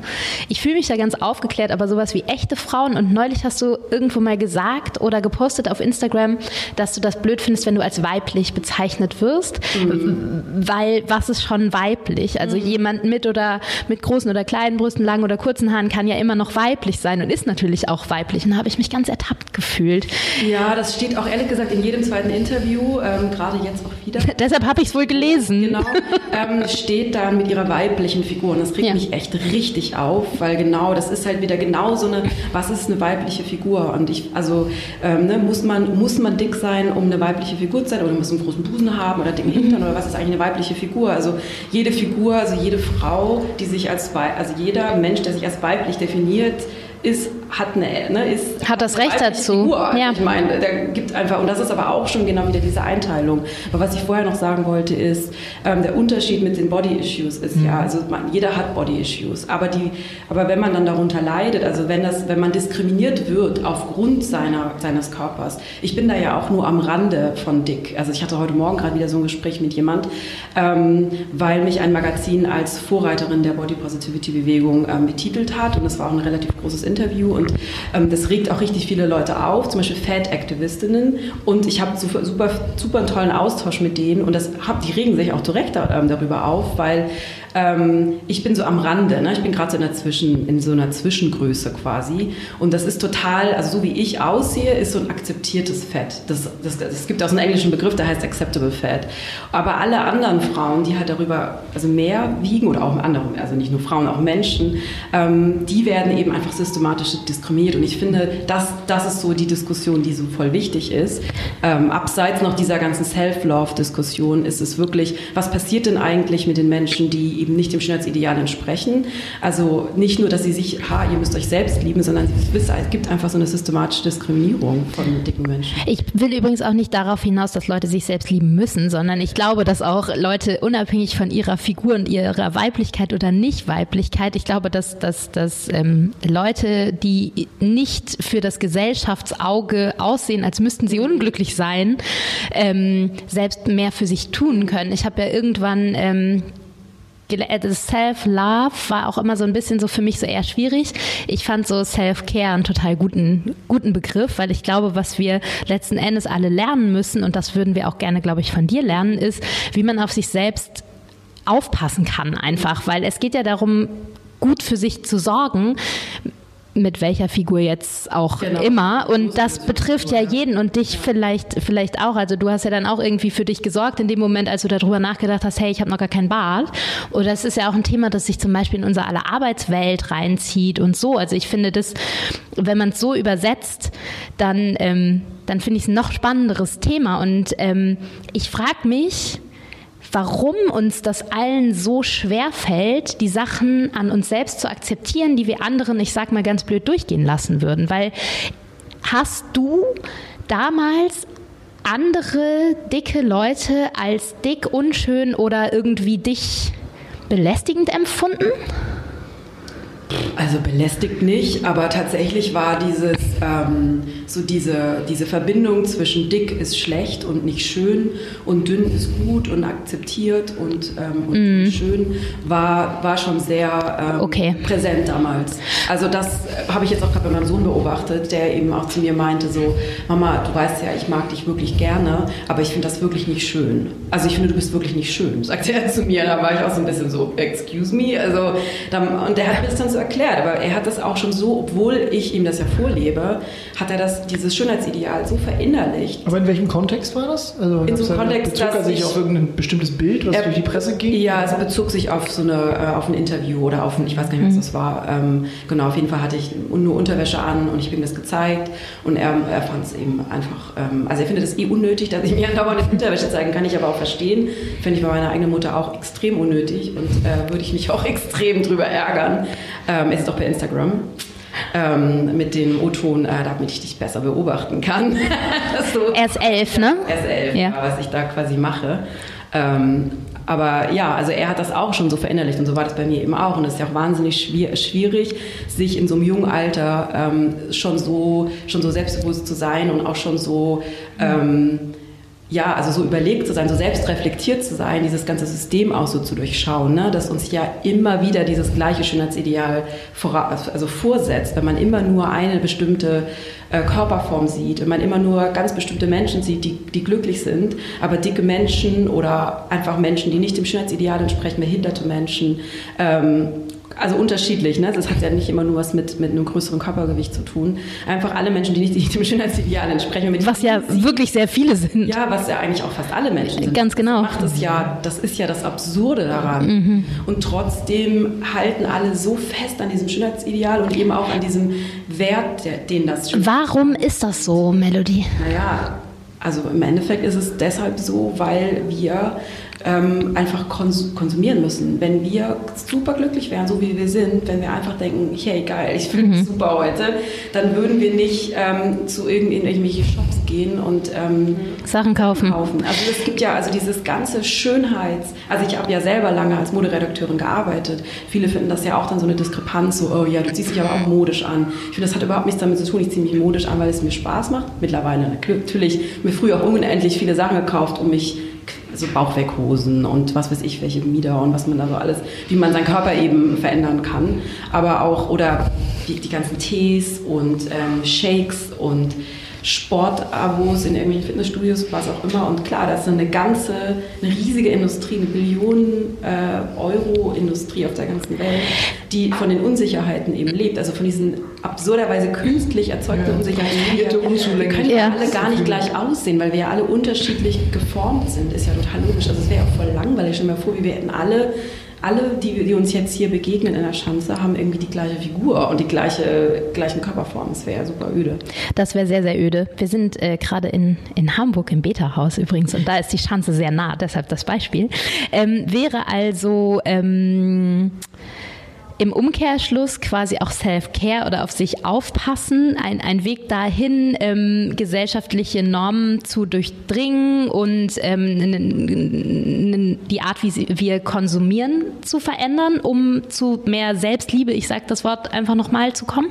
[SPEAKER 1] Ich fühle mich da ganz aufgeklärt, aber sowas wie echte Frauen und neulich hast du irgendwo mal gesagt oder gepostet auf Instagram, dass du das blöd findest, wenn du als weiblich bezeichnet wirst, mhm. weil was ist schon weiblich? Also mhm. jemand mit oder mit großen oder kleinen Brüsten, langen oder kurzen Haaren kann ja immer noch weiblich sein und ist natürlich auch weiblich. Und da habe ich mich ganz ertappt gefühlt.
[SPEAKER 3] Ja, das steht auch ehrlich gesagt in jedem zweiten Interview, ähm, gerade jetzt auch wieder.
[SPEAKER 1] Deshalb habe ich es wohl gelesen.
[SPEAKER 3] Genau, ähm, steht dann mit ihrer Weiblichkeit weiblichen Figuren. Das regt
[SPEAKER 1] Ja.
[SPEAKER 3] mich echt richtig auf, weil genau, das ist halt wieder genau so eine, was ist eine weibliche Figur? Und ich, also, ähm, ne, muss, man, muss man dick sein, um eine weibliche Figur zu sein? Oder muss man einen großen Busen haben oder dicken Hintern? Oder was ist eigentlich eine weibliche Figur? Also, jede Figur, also jede Frau, die sich als, also jeder Mensch, der sich als weiblich definiert, ist, hat eine, ne, ist
[SPEAKER 1] Hat das Recht dazu.
[SPEAKER 3] Figur.
[SPEAKER 1] Ja.
[SPEAKER 3] Ich meine, der gibt einfach, und das ist aber auch schon genau wieder diese Einteilung. Aber was ich vorher noch sagen wollte, ist, ähm, der Unterschied mit den Body-Issues ist ja, also man, jeder hat Body-Issues, aber, die, aber wenn man dann darunter leidet, also wenn, das, wenn man diskriminiert wird aufgrund seiner, seines Körpers, ich bin da ja auch nur am Rande von dick. Also ich hatte heute Morgen gerade wieder so ein Gespräch mit jemand, ähm, weil mich ein Magazin als Vorreiterin der Body Positivity Bewegung ähm, betitelt hat und es war auch ein relativ großes Interview und ähm, das regt auch richtig viele Leute auf, zum Beispiel Fat-Aktivistinnen. Und ich habe super, super, super einen tollen Austausch mit denen. Und das hab, die regen sich auch direkt ähm, darüber auf, weil ähm, ich bin so am Rande, ne? ich bin gerade so in, der Zwischen, in so einer Zwischengröße quasi und das ist total, also so wie ich aussehe, ist so ein akzeptiertes Fett. Das, das, das, gibt auch einen englischen Begriff, der heißt acceptable fat. Aber alle anderen Frauen, die halt darüber also mehr wiegen oder auch andere, also nicht nur Frauen, auch Menschen, ähm, die werden eben einfach systematisch diskriminiert und ich finde, das, das ist so die Diskussion, die so voll wichtig ist. Ähm, abseits noch dieser ganzen Self-Love-Diskussion ist es wirklich, was passiert denn eigentlich mit den Menschen, die eben nicht dem Schönheitsideal entsprechen? Also nicht nur, dass sie sich, ha, ihr müsst euch selbst lieben, sondern es gibt einfach so eine systematische Diskriminierung von dicken Menschen.
[SPEAKER 1] Ich will übrigens auch nicht darauf hinaus, dass Leute sich selbst lieben müssen, sondern ich glaube, dass auch Leute unabhängig von ihrer Figur und ihrer Weiblichkeit oder Nicht-Weiblichkeit, ich glaube, dass, dass, dass ähm, Leute, die nicht für das Gesellschaftsauge aussehen, als müssten sie unglücklich sein, ähm, selbst mehr für sich tun können. Ich habe ja irgendwann ähm, äh, das Self-Love war auch immer so ein bisschen so für mich so eher schwierig. Ich fand so Self-Care einen total guten, guten Begriff, weil ich glaube, was wir letzten Endes alle lernen müssen, und das würden wir auch gerne, glaube ich, von dir lernen, ist, wie man auf sich selbst aufpassen kann einfach, weil es geht ja darum, gut für sich zu sorgen, mit welcher Figur jetzt auch
[SPEAKER 3] Genau.
[SPEAKER 1] immer. Und das betrifft ja jeden und dich vielleicht, vielleicht auch. Also du hast ja dann auch irgendwie für dich gesorgt in dem Moment, als du darüber nachgedacht hast, hey, ich habe noch gar keinen Bart. Oder es ist ja auch ein Thema, das sich zum Beispiel in unsere aller Arbeitswelt reinzieht und so. Also ich finde das, wenn man es so übersetzt, dann, ähm, dann finde ich es ein noch spannenderes Thema. Und ähm, ich frage mich, warum uns das allen so schwer fällt, die Sachen an uns selbst zu akzeptieren, die wir anderen, ich sag mal ganz blöd, durchgehen lassen würden. Weil hast du damals andere dicke Leute als dick, unschön oder irgendwie dich belästigend empfunden?
[SPEAKER 3] Also belästigt nicht, aber tatsächlich war dieses ähm, so diese, diese Verbindung zwischen dick ist schlecht und nicht schön und dünn ist gut und akzeptiert und, ähm, und schön war, war schon sehr ähm,
[SPEAKER 1] Okay.
[SPEAKER 3] präsent damals. Also das habe ich jetzt auch gerade bei meinem Sohn beobachtet, der eben auch zu mir meinte so, Mama, du weißt ja, ich mag dich wirklich gerne, aber ich finde das wirklich nicht schön. Also ich finde, du bist wirklich nicht schön, sagte er zu mir. Da war ich auch so ein bisschen so, excuse me. Also, dann, und der hat mir das dann so erklärt, aber er hat das auch schon so, obwohl ich ihm das ja vorlebe, hat er das, dieses Schönheitsideal so verinnerlicht.
[SPEAKER 2] Aber in welchem Kontext war das? Also
[SPEAKER 3] In so einem Kontext,
[SPEAKER 2] bezog er sich
[SPEAKER 3] ich-
[SPEAKER 2] auf irgendein bestimmtes Bild, was
[SPEAKER 3] Er-
[SPEAKER 2] durch die Presse ging?
[SPEAKER 3] Ja, es bezog sich auf so eine, äh, auf ein Interview oder auf ein, ich weiß gar nicht, was das war. Ähm, genau, auf jeden Fall hatte ich nur Unterwäsche an und ich habe ihm das gezeigt und er, er fand es eben einfach, ähm, also er findet es eh unnötig, dass ich mir andauernd Unterwäsche zeigen kann, ich aber auch verstehen. Finde ich bei meiner eigenen Mutter auch extrem unnötig und äh, würde ich mich auch extrem drüber ärgern. Ähm, ist auch bei Instagram. Ähm, mit dem O-Ton, äh, damit ich dich besser beobachten kann. so.
[SPEAKER 1] Er ist elf, ne?
[SPEAKER 3] S11,
[SPEAKER 1] Ja.
[SPEAKER 3] ja. was ich da quasi mache. Ähm, aber ja, also er hat das auch schon so verinnerlicht und so war das bei mir eben auch. Und es ist ja auch wahnsinnig schwier schwierig, sich in so einem jungen Alter ähm, schon, so, schon so selbstbewusst zu sein und auch schon so, ähm, ja, also so überlegt zu sein, so selbstreflektiert zu sein, dieses ganze System auch so zu durchschauen, ne? dass uns ja immer wieder dieses gleiche Schönheitsideal vora also vorsetzt, wenn man immer nur eine bestimmte äh, Körperform sieht, wenn man immer nur ganz bestimmte Menschen sieht, die, die glücklich sind, aber dicke Menschen oder einfach Menschen, die nicht dem Schönheitsideal entsprechen, behinderte Menschen, ähm, also unterschiedlich, ne? Das hat ja nicht immer nur was mit, mit einem größeren Körpergewicht zu tun. Einfach alle Menschen, die nicht dem Schönheitsideal entsprechen.
[SPEAKER 1] was ja wirklich sehr viele sind.
[SPEAKER 3] Ja, was ja eigentlich auch fast alle Menschen sind.
[SPEAKER 1] Ganz genau.
[SPEAKER 3] Das macht es ja, das ist ja das Absurde daran. Mhm. Und trotzdem halten alle so fest an diesem Schönheitsideal und eben auch an diesem Wert, den das
[SPEAKER 1] Warum ist das so, Melody?
[SPEAKER 3] Naja, also im Endeffekt ist es deshalb so, weil wir ähm, einfach kons konsumieren müssen. Wenn wir super glücklich wären, so wie wir sind, wenn wir einfach denken, hey geil, ich fühle mich mhm. super heute, dann würden wir nicht ähm, zu irgendwelchen Shops gehen und ähm,
[SPEAKER 1] Sachen kaufen.
[SPEAKER 3] kaufen. Also es gibt ja also dieses ganze Schönheits, also ich habe ja selber lange als Moderedakteurin gearbeitet. Viele finden das ja auch dann so eine Diskrepanz, so oh ja, du ziehst dich aber auch modisch an. Ich finde, das hat überhaupt nichts damit zu tun. Ich ziehe mich modisch an, weil es mir Spaß macht. Mittlerweile natürlich mir früher auch unendlich viele Sachen gekauft, um mich so Bauchweghosen und was weiß ich, welche Mieder und was man da so alles, wie man seinen Körper eben verändern kann. Aber auch, oder die, die ganzen Tees und ähm, Shakes und Sportabos in irgendwelchen Fitnessstudios, was auch immer. Und klar, das ist eine ganze, eine riesige Industrie, eine Billionen äh, Euro Industrie auf der ganzen Welt, die von den Unsicherheiten eben lebt. Also von diesen absurderweise künstlich erzeugten ja. Unsicherheiten. Wir, wir können ja alle gar nicht gleich aussehen, weil wir ja alle unterschiedlich geformt sind. Ist ja total logisch. Also es wäre auch voll langweilig. Stell dir mal vor, wie wir hätten alle alle, die, die, uns jetzt hier begegnen in der Schanze, haben irgendwie die gleiche Figur und die gleiche gleichen Körperform. Das wäre ja super öde.
[SPEAKER 1] Das wäre sehr, sehr öde. Wir sind äh, gerade in, in Hamburg im Beta-Haus übrigens und da ist die Schanze sehr nah, deshalb das Beispiel. Ähm, wäre also ähm, im Umkehrschluss quasi auch Self-Care oder auf sich aufpassen, ein, ein Weg dahin, ähm, gesellschaftliche Normen zu durchdringen und ähm, die Art, wie wir konsumieren, zu verändern, um zu mehr Selbstliebe, ich sage das Wort einfach nochmal, zu kommen?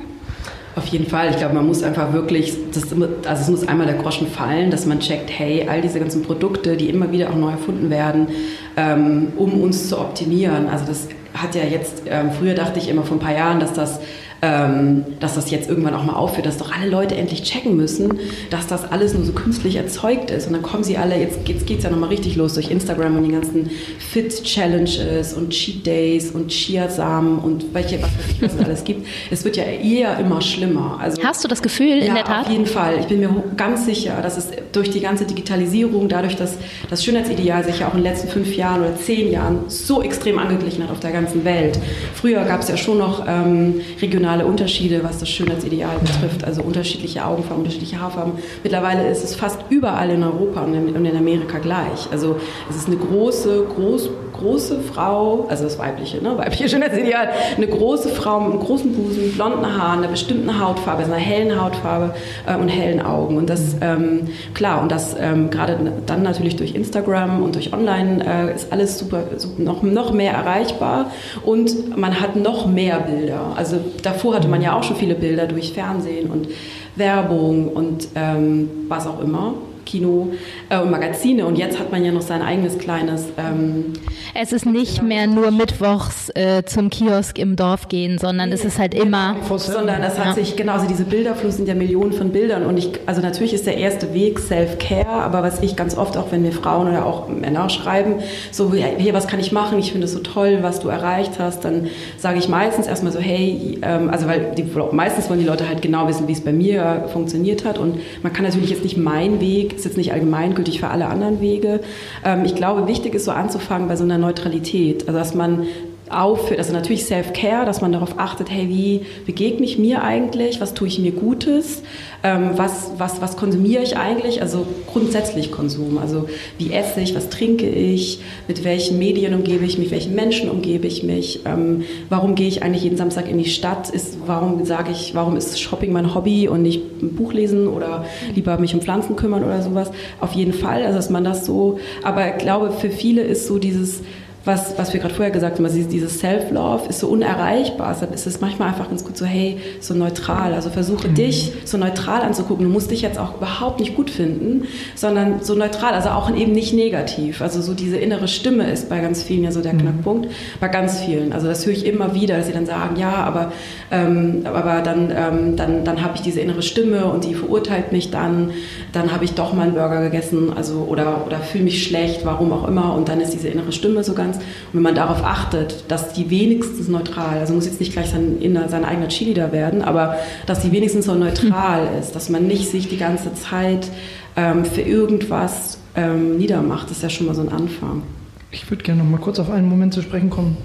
[SPEAKER 3] Auf jeden Fall. Ich glaube, man muss einfach wirklich, das, also es muss einmal der Groschen fallen, dass man checkt, hey, all diese ganzen Produkte, die immer wieder auch neu erfunden werden, ähm, um uns zu optimieren. Also das hat ja jetzt, ähm, früher dachte ich immer vor ein paar Jahren, dass das ähm, dass das jetzt irgendwann auch mal aufhört, dass doch alle Leute endlich checken müssen, dass das alles nur so künstlich erzeugt ist. Und dann kommen sie alle, jetzt, jetzt geht es ja nochmal richtig los durch Instagram und die ganzen Fit-Challenges und Cheat Days und Chiasamen und welche, was weiß ich, was es alles gibt. Es wird ja eher immer schlimmer.
[SPEAKER 1] Also, Hast du das Gefühl
[SPEAKER 3] ja,
[SPEAKER 1] in der Tat?
[SPEAKER 3] auf jeden Fall. Ich bin mir ganz sicher, dass es durch die ganze Digitalisierung, dadurch, dass das Schönheitsideal sich ja auch in den letzten fünf Jahren oder zehn Jahren so extrem angeglichen hat auf der ganzen Welt. Früher gab es ja schon noch ähm, regionale regionale Unterschiede, was das Schönheitsideal betrifft, also unterschiedliche Augenfarben, unterschiedliche Haarfarben. Mittlerweile ist es fast überall in Europa und in Amerika gleich. Also es ist eine große, groß, große Frau, also das weibliche, ne, weibliche Schönheitsideal, eine große Frau mit einem großen Busen, blonden Haaren, einer bestimmten Hautfarbe, einer hellen Hautfarbe äh, und hellen Augen. Und das, ähm, klar, und das ähm, gerade dann natürlich durch Instagram und durch Online äh, ist alles super, super, noch, noch mehr erreichbar und man hat noch mehr Bilder. Also davor davor hatte man ja auch schon viele Bilder durch Fernsehen und Werbung und ähm, was auch immer. Kino äh, und Magazine und jetzt hat man ja noch sein eigenes kleines. Ähm,
[SPEAKER 1] es ist nicht mehr nur mittwochs äh, zum Kiosk im Dorf gehen, sondern nee, es ist halt immer.
[SPEAKER 3] Sondern es hat ja. sich, genau, also diese Bilderfluss sind ja Millionen von Bildern und ich, also natürlich ist der erste Weg Self-Care, aber was ich ganz oft auch, wenn wir Frauen oder auch Männer schreiben, so, hier, was kann ich machen? Ich finde es so toll, was du erreicht hast, dann sage ich meistens erstmal so, hey, ähm, also weil die, meistens wollen die Leute halt genau wissen, wie es bei mir funktioniert hat und man kann natürlich jetzt nicht meinen Weg ist jetzt nicht allgemeingültig für alle anderen Wege. Ähm, ich glaube, wichtig ist so anzufangen bei so einer Neutralität, also dass man aufhört, also natürlich Self-Care, dass man darauf achtet, hey, wie begegne ich mir eigentlich, was tue ich mir Gutes, ähm, was, was, was konsumiere ich eigentlich, also grundsätzlich Konsum, also wie esse ich, was trinke ich, mit welchen Medien umgebe ich mich, welchen Menschen umgebe ich mich, ähm, warum gehe ich eigentlich jeden Samstag in die Stadt, ist, warum sage ich, warum ist Shopping mein Hobby und nicht ein Buch lesen oder lieber mich um Pflanzen kümmern oder sowas, auf jeden Fall, also dass man das so, aber ich glaube, für viele ist so dieses, was, was wir gerade vorher gesagt haben, also dieses Self-Love ist so unerreichbar. Deshalb ist es manchmal einfach ganz gut so, hey, so neutral. Also versuche mhm. dich so neutral anzugucken. Du musst dich jetzt auch überhaupt nicht gut finden, sondern so neutral, also auch eben nicht negativ. Also so diese innere Stimme ist bei ganz vielen ja so der mhm. Knackpunkt. Bei ganz vielen. Also das höre ich immer wieder, dass sie dann sagen, ja, aber, ähm, aber dann, ähm, dann, dann habe ich diese innere Stimme und die verurteilt mich dann. Dann habe ich doch mal einen Burger gegessen, also oder, oder fühle mich schlecht, warum auch immer. Und dann ist diese innere Stimme so ganz kannst. Und wenn man darauf achtet, dass die wenigstens neutral, also muss jetzt nicht gleich sein, sein eigener Cheerleader werden, aber dass die wenigstens so neutral mhm. ist, dass man nicht sich die ganze Zeit ähm, für irgendwas ähm, niedermacht, ist ja schon mal so ein Anfang.
[SPEAKER 2] Ich würde gerne noch mal kurz auf einen Moment zu sprechen kommen,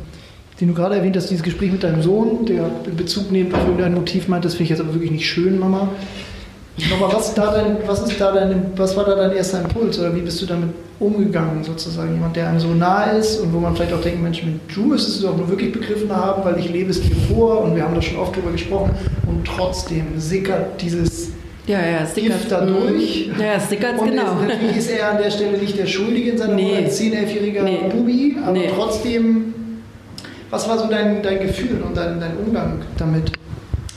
[SPEAKER 2] den du gerade erwähnt hast, dieses Gespräch mit deinem Sohn, der in Bezug nehmend auf irgendein Motiv meint, das finde ich jetzt aber wirklich nicht schön, Mama. Nochmal, was, da dein, was, ist da dein, was war da dein erster Impuls oder wie bist du damit umgegangen, sozusagen? Jemand, der einem so nahe ist und wo man vielleicht auch denkt, Mensch, du müsstest es doch nur wirklich begriffen haben, weil ich lebe es dir vor und wir haben da schon oft drüber gesprochen und trotzdem sickert dieses
[SPEAKER 3] ja, ja,
[SPEAKER 2] sickert dadurch.
[SPEAKER 3] Ja, es sickert und genau.
[SPEAKER 2] Und natürlich ist er an der Stelle nicht der Schuldige in seiner nee. als 10-, 11-jähriger nee. Bubi, aber nee. trotzdem, was war so dein, dein Gefühl und dein, dein Umgang damit?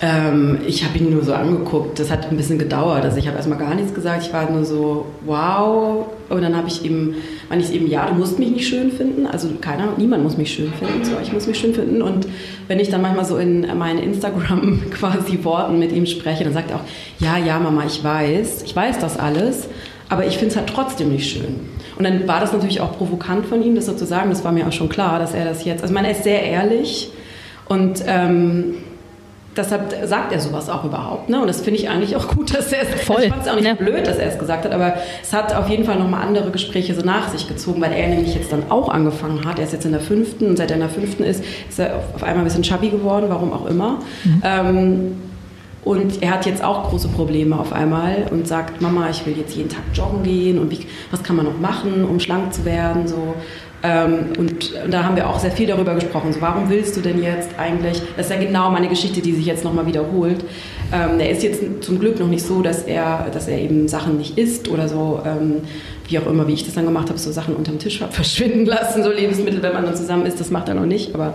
[SPEAKER 3] Ähm, ich habe ihn nur so angeguckt. Das hat ein bisschen gedauert. Also ich habe erstmal gar nichts gesagt. Ich war nur so, wow. Und dann habe ich ihm, meine ich eben, ja, du musst mich nicht schön finden. Also keiner, niemand muss mich schön finden. So, ich muss mich schön finden. Und wenn ich dann manchmal so in meinen Instagram quasi Worten mit ihm spreche, dann sagt er auch, ja, ja, Mama, ich weiß, ich weiß das alles. Aber ich finde es halt trotzdem nicht schön. Und dann war das natürlich auch provokant von ihm, das so zu sagen. Das war mir auch schon klar, dass er das jetzt, also ich meine, er ist sehr ehrlich und ähm, Deshalb sagt er sowas auch überhaupt. Ne? Und das finde ich eigentlich auch gut, dass er es. Voll. Ich fand es auch nicht ja. blöd, dass er es gesagt hat, aber es hat auf jeden Fall nochmal andere Gespräche so nach sich gezogen, weil er nämlich jetzt dann auch angefangen hat. Er ist jetzt in der fünften und seit er in der fünften ist, ist er auf einmal ein bisschen chubby geworden, warum auch immer. Mhm. Ähm, und er hat jetzt auch große Probleme auf einmal und sagt, Mama, ich will jetzt jeden Tag joggen gehen und wie, was kann man noch machen, um schlank zu werden? So. Ähm, und, da haben wir auch sehr viel darüber gesprochen. So, warum willst du denn jetzt eigentlich? Das ist ja genau meine Geschichte, die sich jetzt nochmal wiederholt. Ähm, er ist jetzt zum Glück noch nicht so, dass er, dass er eben Sachen nicht isst oder so, ähm, wie auch immer, wie ich das dann gemacht habe, so Sachen unterm Tisch verschwinden lassen, so Lebensmittel, wenn man dann zusammen isst, das macht er noch nicht. Aber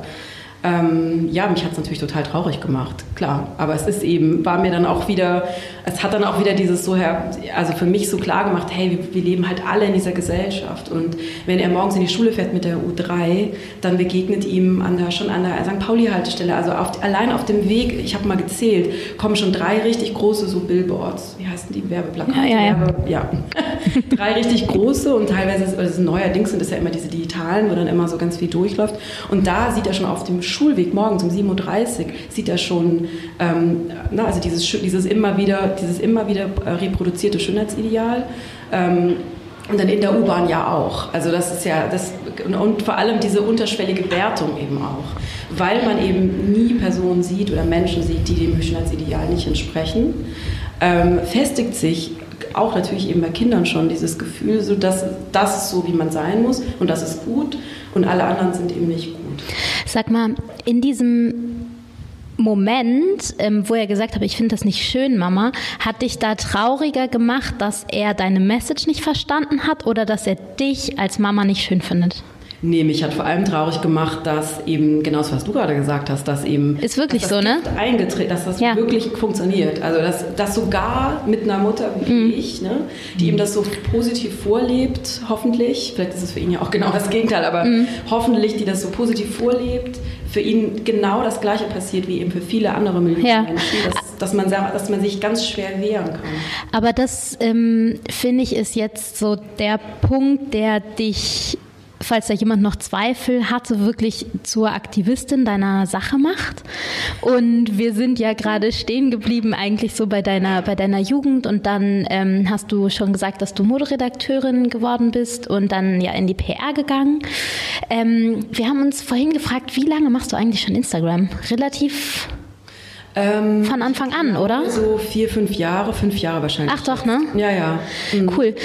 [SPEAKER 3] ähm, ja, mich hat es natürlich total traurig gemacht, klar. Aber es ist eben, war mir dann auch wieder, es hat dann auch wieder dieses so her, also für mich so klar gemacht, hey, wir, wir, leben halt alle in dieser Gesellschaft. Und wenn er morgens in die Schule fährt mit der U3, dann begegnet ihm an der, schon an der St. Pauli-Haltestelle, also auf, allein auf dem Weg, ich habe mal gezählt, kommen schon drei richtig große so Billboards, wie heißen die, Werbeplakate?
[SPEAKER 1] Ja, ja,
[SPEAKER 3] ja. ja. drei richtig große und teilweise, also neuerdings sind es ja immer diese digitalen, wo dann immer so ganz viel durchläuft. Und da sieht er schon auf dem Schulweg morgens um 7.30 Uhr sieht er schon, ähm, na, also dieses, dieses, immer wieder, dieses immer wieder äh, reproduzierte Schönheitsideal. Ähm, und dann in der U-Bahn ja auch. Also das ist ja das und vor allem diese unterschwellige Wertung eben auch, weil man eben nie Personen sieht oder Menschen sieht, die dem Schönheitsideal nicht entsprechen, ähm, festigt sich auch natürlich eben bei Kindern schon dieses Gefühl, so dass das ist so, wie man sein muss und das ist gut und alle anderen sind eben nicht gut.
[SPEAKER 1] Sag mal, in diesem Moment, ähm, wo er gesagt hat, ich finde das nicht schön, Mama, hat dich da trauriger gemacht, dass er deine Message nicht verstanden hat oder dass er dich als Mama nicht schön findet?
[SPEAKER 3] Nee, mich hat vor allem traurig gemacht, dass eben, genau das, was du gerade gesagt hast, dass eben.
[SPEAKER 1] Ist wirklich so,
[SPEAKER 3] ne? Eingetreten, dass das ja. wirklich funktioniert. Also, dass, dass sogar mit einer Mutter wie mhm. ich, ne, die ihm das so positiv vorlebt, hoffentlich, vielleicht ist es für ihn ja auch genau das Gegenteil, aber mhm. hoffentlich, die das so positiv vorlebt, für ihn genau das Gleiche passiert wie eben für viele andere Millionen ja. Menschen, dass, dass, man, dass man sich ganz schwer wehren kann.
[SPEAKER 1] Aber das, ähm, finde ich, ist jetzt so der Punkt, der dich falls da jemand noch Zweifel hatte, wirklich zur Aktivistin deiner Sache macht. Und wir sind ja gerade stehen geblieben eigentlich so bei deiner, bei deiner Jugend und dann ähm, hast du schon gesagt, dass du Moderedakteurin geworden bist und dann ja in die PR gegangen. Ähm, wir haben uns vorhin gefragt, wie lange machst du eigentlich schon Instagram? Relativ ähm, Von Anfang an, oder?
[SPEAKER 3] So vier, fünf Jahre, fünf Jahre wahrscheinlich.
[SPEAKER 1] Ach doch, ne?
[SPEAKER 3] Ja, ja.
[SPEAKER 1] Mhm. Cool.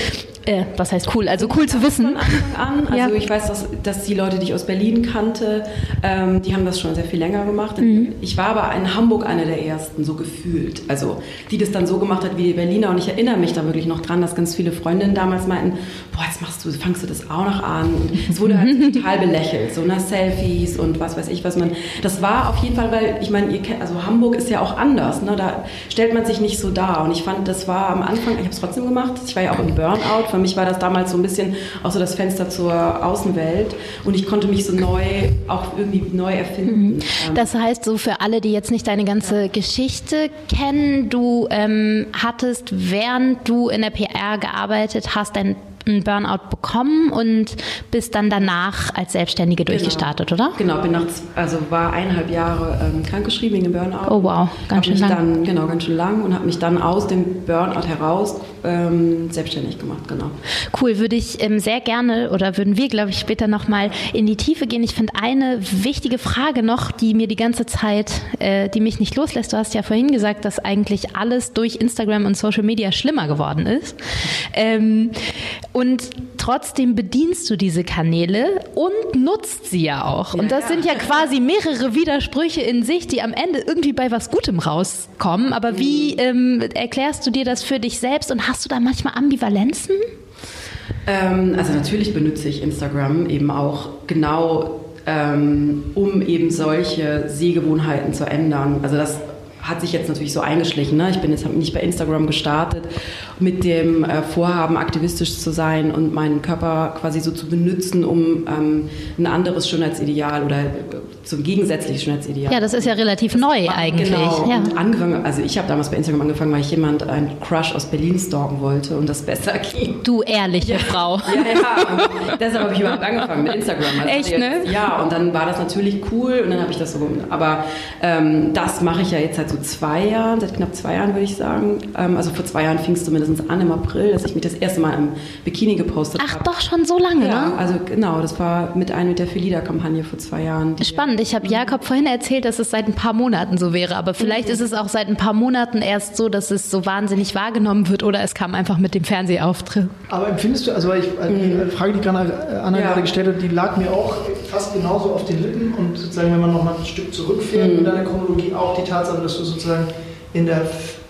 [SPEAKER 1] Äh, was heißt cool? Also cool zu wissen. Von
[SPEAKER 3] Anfang an. Also ja. ich weiß, dass, dass die Leute, die ich aus Berlin kannte, ähm, die haben das schon sehr viel länger gemacht. Mhm. Ich war aber in Hamburg eine der ersten, so gefühlt. Also die das dann so gemacht hat wie die Berliner. Und ich erinnere mich da wirklich noch dran, dass ganz viele Freundinnen damals meinten, boah, jetzt machst du, fangst du das auch noch an. Und es wurde halt total belächelt. So ne, Selfies und was weiß ich, was man. Das war auf jeden Fall, weil ich meine, ihr kennt, also Hamburg ist ja auch anders. Ne? Da stellt man sich nicht so dar. Und ich fand, das war am Anfang, ich habe es trotzdem gemacht. Ich war ja auch im Burnout für mich war das damals so ein bisschen auch so das Fenster zur Außenwelt und ich konnte mich so neu, auch irgendwie neu erfinden. Mhm.
[SPEAKER 1] Ähm, das heißt, so für alle, die jetzt nicht deine ganze ja. Geschichte kennen, du ähm, hattest, während du in der PR gearbeitet hast, dein einen Burnout bekommen und bist dann danach als Selbstständige
[SPEAKER 3] Genau.
[SPEAKER 1] durchgestartet, oder?
[SPEAKER 3] Genau, bin nach, also war eineinhalb Jahre ähm, krankgeschrieben wegen dem Burnout.
[SPEAKER 1] Oh wow, ganz
[SPEAKER 3] Hab
[SPEAKER 1] schön lang.
[SPEAKER 3] Dann, genau, ganz schön lang und habe mich dann aus dem Burnout heraus ähm, selbstständig gemacht, genau.
[SPEAKER 1] Cool, würde ich ähm, sehr gerne oder würden wir, glaube ich, später nochmal in die Tiefe gehen. Ich finde eine wichtige Frage noch, die mir die ganze Zeit, äh, die mich nicht loslässt. Du hast ja vorhin gesagt, dass eigentlich alles durch Instagram und Social Media schlimmer geworden ist. Ähm, und trotzdem bedienst du diese Kanäle und nutzt sie ja auch. Und das sind ja quasi mehrere Widersprüche in sich, die am Ende irgendwie bei was Gutem rauskommen. Aber wie ähm, erklärst du dir das für dich selbst und hast du da manchmal Ambivalenzen?
[SPEAKER 3] Ähm, also natürlich benutze ich Instagram eben auch genau, ähm, um eben solche Sehgewohnheiten zu ändern. Also das hat sich jetzt natürlich so eingeschlichen. Ne? Ich bin jetzt nicht bei Instagram gestartet mit dem äh, Vorhaben, aktivistisch zu sein und meinen Körper quasi so zu benutzen, um ähm, ein anderes Schönheitsideal oder äh, zum gegensätzlichen Schönheitsideal.
[SPEAKER 1] Ja, das ist ja relativ neu eigentlich.
[SPEAKER 3] Genau.
[SPEAKER 1] Ja.
[SPEAKER 3] Und angefangen, also ich habe damals bei Instagram angefangen, weil ich jemand einen Crush aus Berlin stalken wollte und das besser ging.
[SPEAKER 1] Du ehrliche Frau.
[SPEAKER 3] Ja, ja, deshalb habe ich überhaupt angefangen mit Instagram. Also
[SPEAKER 1] Echt,
[SPEAKER 3] jetzt,
[SPEAKER 1] ne?
[SPEAKER 3] Ja, und dann war das natürlich cool und dann habe ich das so. Aber ähm, das mache ich ja jetzt seit so zwei Jahren, seit knapp zwei Jahren würde ich sagen. Ähm, also vor zwei Jahren fing es zumindest an im April, dass ich mich das erste Mal im Bikini gepostet
[SPEAKER 1] Ach,
[SPEAKER 3] habe.
[SPEAKER 1] doch schon so lange,
[SPEAKER 3] Ja,
[SPEAKER 1] ne?
[SPEAKER 3] also genau, das war mit einem mit der Felida-Kampagne vor zwei Jahren.
[SPEAKER 1] Spannend. Ich habe Jakob vorhin erzählt, dass es seit ein paar Monaten so wäre, aber vielleicht ist es auch seit ein paar Monaten erst so, dass es so wahnsinnig wahrgenommen wird oder es kam einfach mit dem Fernsehauftritt.
[SPEAKER 2] Aber empfindest du, also ich, also die Frage, die gerade Anna
[SPEAKER 3] Ja.
[SPEAKER 2] gerade gestellt hat, die lag mir auch fast genauso auf den Lippen und sozusagen, wenn man nochmal ein Stück zurückfährt in deiner Chronologie, auch die Tatsache, dass du sozusagen in der,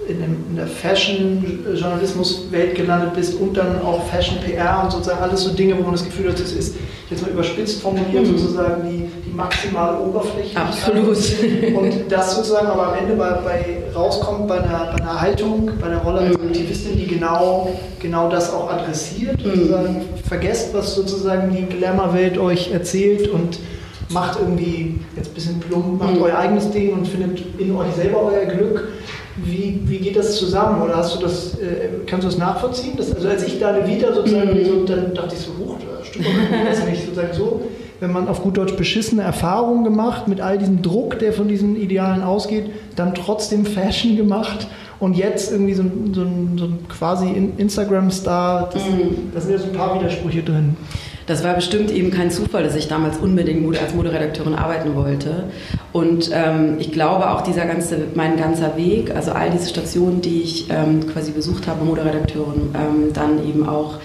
[SPEAKER 2] in dem, in der Fashion-Journalismus-Welt gelandet bist und dann auch Fashion-PR und sozusagen alles so Dinge, wo man das Gefühl hat, das ist jetzt mal überspitzt formuliert, sozusagen die, die maximale Oberflächlichkeit.
[SPEAKER 3] Absolut.
[SPEAKER 2] Und das sozusagen aber am Ende bei, bei rauskommt bei einer, bei einer Haltung, bei einer Rolle als Aktivistin, die genau, genau das auch adressiert, sozusagen vergesst, was sozusagen die Glamour-Welt euch erzählt und macht irgendwie, jetzt ein bisschen plump, macht euer eigenes Ding und findet in euch selber euer Glück. Wie, wie geht das zusammen? Oder hast du das, äh, kannst du das nachvollziehen? Das, also als ich deine Vita sozusagen, so, dann dachte ich so, huch, stimmt das nicht sozusagen so, wenn man auf gut Deutsch beschissene Erfahrungen gemacht, mit all diesem Druck, der von diesen Idealen ausgeht, dann trotzdem Fashion gemacht und jetzt irgendwie so, ein- so, so ein quasi In- Instagram-Star, das, da sind ja so ein paar Widersprüche drin.
[SPEAKER 3] Das war bestimmt eben kein Zufall, dass ich damals unbedingt als Moderedakteurin arbeiten wollte. Und ähm, ich glaube auch dieser ganze, mein ganzer Weg, also all diese Stationen, die ich ähm, quasi besucht habe, Moderedakteurin, ähm, dann eben auch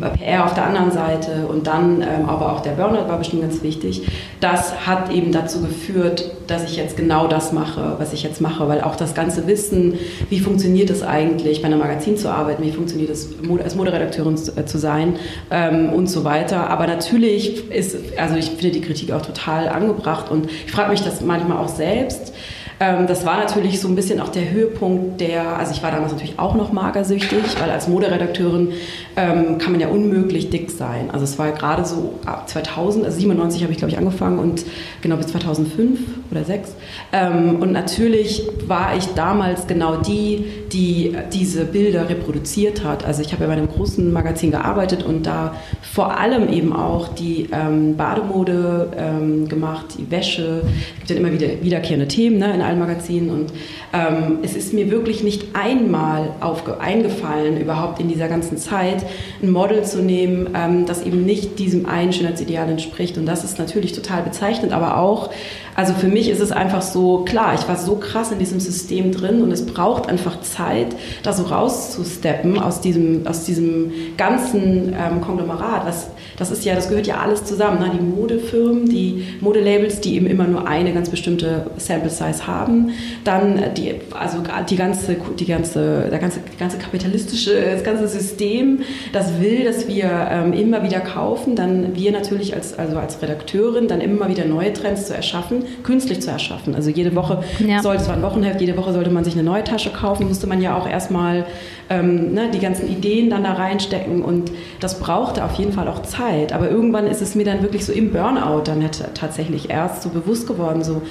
[SPEAKER 3] PR auf der anderen Seite und dann ähm, aber auch der Burnout war bestimmt ganz wichtig. Das hat eben dazu geführt, dass ich jetzt genau das mache, was ich jetzt mache, weil auch das ganze Wissen, wie funktioniert es eigentlich, bei einem Magazin zu arbeiten, wie funktioniert es als Moderedakteurin zu, äh, zu sein ähm, und so weiter. Aber natürlich ist, also ich finde die Kritik auch total angebracht und ich frage mich das manchmal auch selbst. Ähm, das war natürlich so ein bisschen auch der Höhepunkt der, also ich war damals natürlich auch noch magersüchtig, weil als Moderedakteurin ähm, kann man ja unmöglich dick sein. Also es war gerade so ab 2000, also 97 habe ich glaube ich angefangen und genau bis 2005 oder 6. Ähm, und natürlich war ich damals genau die, die diese Bilder reproduziert hat. Also ich habe ja bei einem großen Magazin gearbeitet und da vor allem eben auch die ähm, Bademode ähm, gemacht, die Wäsche. Es gibt ja immer wieder wiederkehrende Themen ne, in allen Magazinen und ähm, es ist mir wirklich nicht einmal aufge eingefallen, überhaupt in dieser ganzen Zeit ein Model zu nehmen, ähm, das eben nicht diesem einen Schönheitsideal entspricht. Und das ist natürlich total bezeichnend, aber auch, also für mich ist es einfach so, klar, ich war so krass in diesem System drin und es braucht einfach Zeit, da so rauszusteppen aus diesem, aus diesem ganzen ähm, Konglomerat. Was, das ist ja, das gehört ja alles zusammen. Ne? Die Modefirmen, die Modelabels, die eben immer nur eine ganz bestimmte Sample Size haben. Dann die, also die ganze, die ganze, der ganze, die ganze kapitalistische, das ganze System, das will, dass wir ähm, immer wieder kaufen. Dann wir natürlich als, also als Redakteurin dann immer wieder neue Trends zu erschaffen, künstlich zu erschaffen. Also jede Woche
[SPEAKER 1] Ja.
[SPEAKER 3] sollte es war ein Wochenheft, jede Woche sollte man sich eine neue Tasche kaufen, musste man ja auch erstmal ähm, ne, die ganzen Ideen dann da reinstecken und das brauchte auf jeden Fall auch Zeit. Aber irgendwann ist es mir dann wirklich so im Burnout dann tatsächlich erst so bewusst geworden, so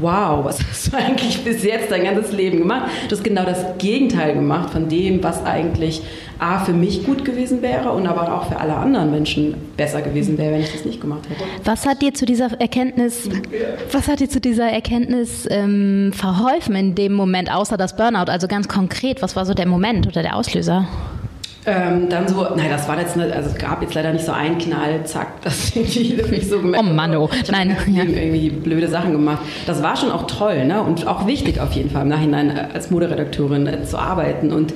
[SPEAKER 3] wow, was hast du eigentlich bis jetzt dein ganzes Leben gemacht? Du hast genau das Gegenteil gemacht von dem, was eigentlich A für mich gut gewesen wäre und aber auch für alle anderen Menschen besser gewesen wäre, wenn ich das nicht gemacht hätte.
[SPEAKER 1] Was hat dir zu dieser Erkenntnis, was hat dir zu dieser Erkenntnis ähm, verholfen in dem Moment, außer das Burnout? Also ganz konkret, was war so der Moment oder der Auslöser?
[SPEAKER 3] Ähm, dann so, nein, das war jetzt, nicht, also es gab jetzt leider nicht so einen Knall, zack, das irgendwie mich so gemerkt.
[SPEAKER 1] Oh Mann, oh. Nein,
[SPEAKER 3] ja. irgendwie blöde Sachen gemacht. Das war schon auch toll, ne? Und auch wichtig auf jeden Fall im Nachhinein äh, als Moderedakteurin äh, zu arbeiten und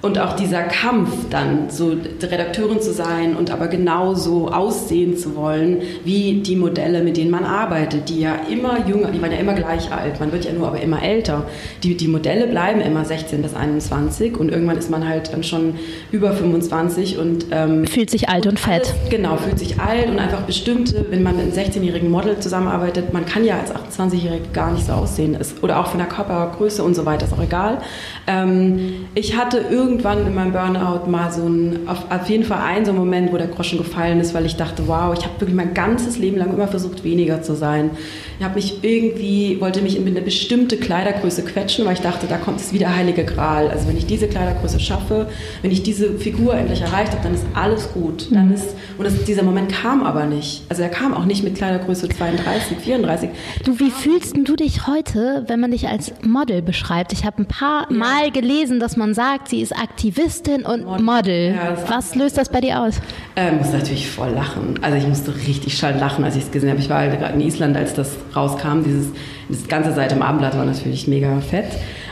[SPEAKER 3] und auch dieser Kampf dann, so Redakteurin zu sein und aber genauso aussehen zu wollen wie die Modelle, mit denen man arbeitet, die ja immer jünger, die waren ja immer gleich alt, man wird ja nur aber immer älter. Die, die Modelle bleiben immer 16 bis 21 und irgendwann ist man halt dann schon über 25 und
[SPEAKER 1] ähm, fühlt sich alt und, und fett.
[SPEAKER 3] Alles, genau, fühlt sich alt und einfach bestimmte, wenn man mit einem 16-jährigen Model zusammenarbeitet, man kann ja als 28-Jährige gar nicht so aussehen ist, oder auch von der Körpergröße und so weiter, ist auch egal. Ähm, ich hatte irgendwie irgendwann in meinem Burnout mal so ein, auf, auf jeden Fall ein so ein Moment, wo der Groschen gefallen ist, weil ich dachte, wow, ich habe wirklich mein ganzes Leben lang immer versucht, weniger zu sein. Ich habe mich irgendwie, wollte mich in eine bestimmte Kleidergröße quetschen, weil ich dachte, da kommt es wieder Heilige Gral. Also wenn ich diese Kleidergröße schaffe, wenn ich diese Figur endlich erreicht habe, dann ist alles gut. Dann mhm. ist, und das, dieser Moment kam aber nicht. Also er kam auch nicht mit Kleidergröße 32, 34.
[SPEAKER 1] Du, wie fühlst du dich heute, wenn man dich als Model beschreibt? Ich habe ein paar. Mal gelesen, dass man sagt, sie ist Aktivistin und Model. Model. Ja, Was löst das bei dir aus?
[SPEAKER 3] Ich äh, muss natürlich voll lachen. Also ich musste richtig schall lachen, als ich es gesehen habe. Ich war halt gerade in Island, als das rauskam. Dieses, das ganze Seite im Abendblatt war natürlich mega fett.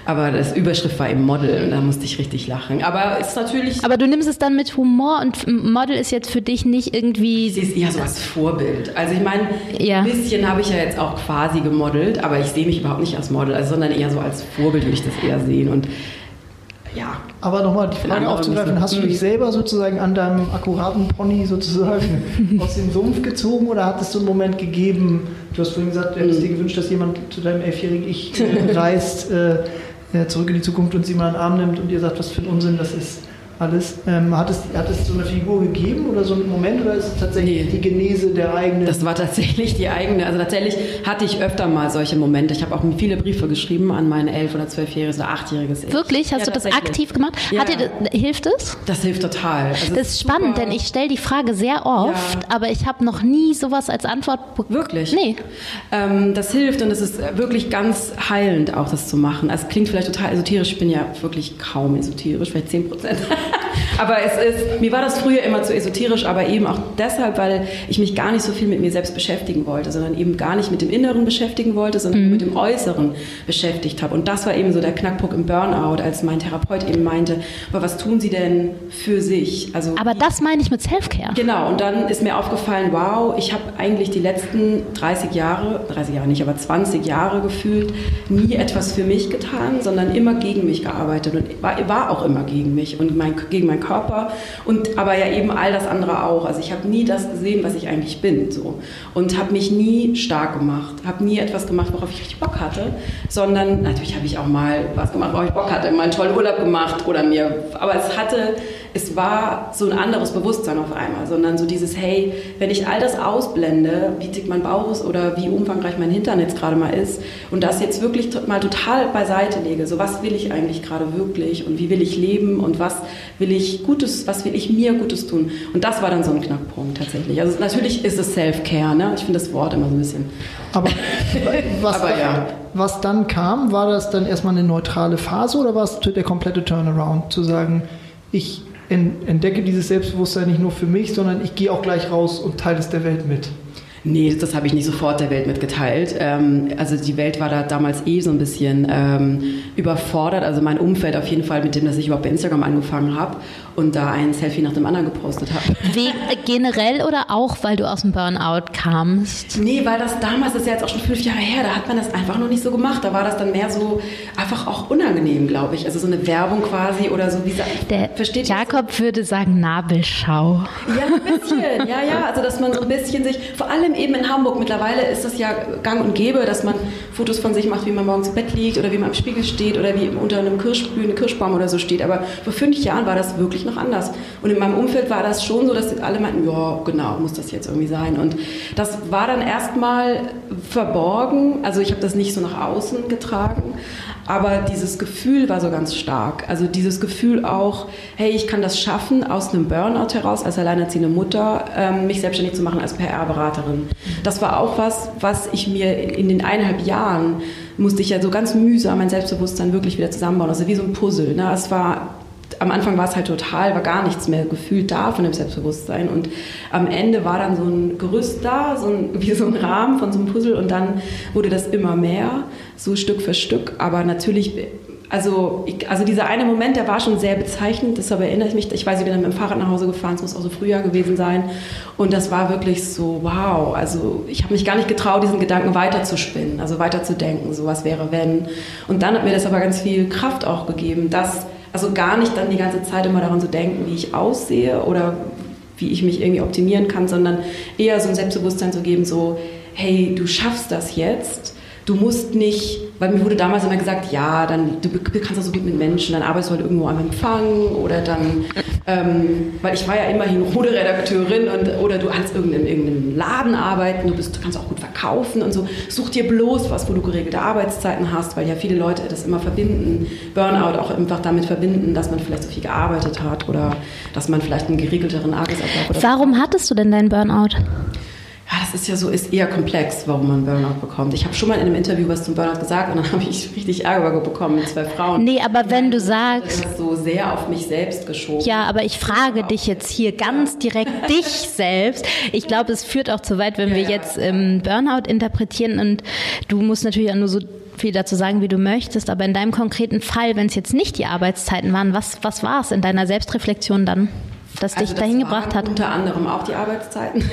[SPEAKER 3] Aber das Überschrift war eben Model und da musste ich richtig lachen. Aber ist natürlich.
[SPEAKER 1] Aber du nimmst es dann mit Humor und Model ist jetzt für dich nicht irgendwie.
[SPEAKER 3] Sie ist eher so als Vorbild. Also ich meine, ja. ein bisschen habe ich ja jetzt auch quasi gemodelt, aber ich sehe mich überhaupt nicht als Model, also, sondern eher so als Vorbild würde ich das eher sehen. Und ja.
[SPEAKER 2] Aber nochmal die Frage aufzugreifen, hast du dich selber sozusagen an deinem akkuraten Pony sozusagen aus dem Sumpf gezogen oder hat es so einen Moment gegeben, du hast vorhin gesagt, du hättest dir gewünscht, dass jemand zu deinem elfjährigen Ich äh, reist, äh, zurück in die Zukunft und sie mal in den Arm nimmt und ihr sagt, was für ein Unsinn das ist alles. Ähm, hat, es, hat es so eine Figur gegeben oder so einen Moment oder ist es tatsächlich nee. die Genese der eigenen?
[SPEAKER 3] Das war tatsächlich die eigene. Also tatsächlich hatte ich öfter mal solche Momente. Ich habe auch viele Briefe geschrieben an mein elf- oder zwölfjähriges oder achtjähriges
[SPEAKER 1] Ich. Wirklich? Hast ja, du das aktiv gemacht? Ja. Dir, hilft es?
[SPEAKER 3] Das hilft total.
[SPEAKER 1] Also das ist spannend, denn ich stelle die Frage sehr oft, ja. aber ich habe noch nie sowas als Antwort
[SPEAKER 3] bekommen. Wirklich?
[SPEAKER 1] Nee.
[SPEAKER 3] Ähm, das hilft und es ist wirklich ganz heilend auch, das zu machen. Also es klingt vielleicht total esoterisch. Ich bin ja wirklich kaum esoterisch, vielleicht 10 Prozent. Aber es ist, mir war das früher immer zu esoterisch, aber eben auch deshalb, weil ich mich gar nicht so viel mit mir selbst beschäftigen wollte, sondern eben gar nicht mit dem Inneren beschäftigen wollte, sondern mhm. mit dem Äußeren beschäftigt habe. Und das war eben so der Knackpunkt im Burnout, als mein Therapeut eben meinte, aber was tun Sie denn für sich?
[SPEAKER 1] Also, aber das meine ich mit Selfcare.
[SPEAKER 3] Genau, und dann ist mir aufgefallen, wow, ich habe eigentlich die letzten 30 Jahre, 30 Jahre nicht, aber 20 Jahre gefühlt, nie etwas für mich getan, sondern immer gegen mich gearbeitet und war, war auch immer gegen mich und mein, gegen meinen Körper und aber ja eben all das andere auch. Also ich habe nie das gesehen, was ich eigentlich bin, so und habe mich nie stark gemacht, habe nie etwas gemacht, worauf ich richtig Bock hatte, sondern natürlich habe ich auch mal was gemacht, worauf ich Bock hatte, mal einen tollen Urlaub gemacht oder mir, aber es hatte es war so ein anderes Bewusstsein auf einmal, sondern so dieses, hey, wenn ich all das ausblende, wie dick mein Bauch ist oder wie umfangreich mein Hintern jetzt gerade mal ist und das jetzt wirklich mal total beiseite lege, so was will ich eigentlich gerade wirklich und wie will ich leben und was will ich Gutes, was will ich mir Gutes tun und das war dann so ein Knackpunkt tatsächlich. Also natürlich ist es Self-Care, ne? ich finde das Wort immer so ein bisschen.
[SPEAKER 2] Aber, was, Aber dann, ja. was dann kam, war das dann erstmal eine neutrale Phase oder war es der komplette Turnaround, zu sagen, ich entdecke dieses Selbstbewusstsein nicht nur für mich, sondern ich gehe auch gleich raus und teile es der Welt mit.
[SPEAKER 3] Nee, das habe ich nicht sofort der Welt mitgeteilt. Ähm, also die Welt war da damals eh so ein bisschen ähm, überfordert. Also mein Umfeld auf jeden Fall mit dem, dass ich überhaupt bei Instagram angefangen habe und da ein Selfie nach dem anderen gepostet habe.
[SPEAKER 1] generell oder auch, weil du aus dem Burnout kamst?
[SPEAKER 3] Nee, weil das damals, das ist ja jetzt auch schon fünf Jahre her, da hat man das einfach noch nicht so gemacht. Da war das dann mehr so einfach auch unangenehm, glaube ich. Also so eine Werbung quasi oder so. Wie
[SPEAKER 1] Der versteht Jakob würde sagen Nabelschau.
[SPEAKER 3] Ja, ein bisschen. Ja, ja. Also dass man so ein bisschen sich, vor allem eben in Hamburg. Mittlerweile ist es ja gang und gäbe, dass man Fotos von sich macht, wie man morgens im Bett liegt oder wie man im Spiegel steht oder wie unter einem Kirschblühenden Kirschbaum oder so steht. Aber vor fünf Jahren war das wirklich noch anders. Und in meinem Umfeld war das schon so, dass alle meinten, ja, genau, muss das jetzt irgendwie sein. Und das war dann erstmal verborgen. Also ich habe das nicht so nach außen getragen. Aber dieses Gefühl war so ganz stark. Also dieses Gefühl auch, hey, ich kann das schaffen, aus einem Burnout heraus, als alleinerziehende Mutter, ähm, mich selbstständig zu machen als PR-Beraterin. Das war auch was, was ich mir in den eineinhalb Jahren musste ich ja so ganz mühsam mein Selbstbewusstsein wirklich wieder zusammenbauen. Also wie so ein Puzzle. Ne? Es war am Anfang war es halt total, war gar nichts mehr gefühlt da von dem Selbstbewusstsein. Und am Ende war dann so ein Gerüst da, so ein, wie so ein Rahmen von so einem Puzzle. Und dann wurde das immer mehr, so Stück für Stück. Aber natürlich, also, ich, also dieser eine Moment, der war schon sehr bezeichnend. Deshalb erinnere ich mich, ich weiß, ich bin dann mit dem Fahrrad nach Hause gefahren, es muss auch so Frühjahr gewesen sein. Und das war wirklich so, wow. Also ich habe mich gar nicht getraut, diesen Gedanken weiterzuspinnen, also weiterzudenken, so was wäre, wenn. Und dann hat mir das aber ganz viel Kraft auch gegeben, dass also gar nicht dann die ganze Zeit immer daran zu denken, wie ich aussehe oder wie ich mich irgendwie optimieren kann, sondern eher so ein Selbstbewusstsein zu geben, so, hey, du schaffst das jetzt du musst nicht, weil mir wurde damals immer gesagt, ja, dann du kannst das so gut mit Menschen, dann arbeitest du halt irgendwo am Empfang oder dann, ähm, weil ich war ja immerhin Moderedakteurin und oder du kannst irgendeinem, irgendeinem Laden arbeiten, du, bist, du kannst auch gut verkaufen und so. Such dir bloß was, wo du geregelte Arbeitszeiten hast, weil ja viele Leute das immer verbinden, Burnout auch einfach damit verbinden, dass man vielleicht so viel gearbeitet hat oder dass man vielleicht einen geregelteren Arbeitsablauf hat.
[SPEAKER 1] Warum hattest du denn deinen Burnout?
[SPEAKER 3] Ja, das ist ja so, ist eher komplex, warum man Burnout bekommt. Ich habe schon mal in einem Interview was zum Burnout gesagt und dann habe ich richtig Ärger bekommen mit zwei Frauen.
[SPEAKER 1] Nee, aber wenn du sagst.
[SPEAKER 3] Das so sehr auf mich selbst geschoben.
[SPEAKER 1] Ja, aber ich frage dich jetzt hier ganz direkt dich selbst. Ich glaube, es führt auch zu weit, wenn ja, wir jetzt ähm, Burnout interpretieren und du musst natürlich auch nur so viel dazu sagen, wie du möchtest, aber in deinem konkreten Fall, wenn es jetzt nicht die Arbeitszeiten waren, was, was war es in deiner Selbstreflexion dann? Das dich also dahin gebracht hat?
[SPEAKER 3] Unter anderem auch die Arbeitszeiten.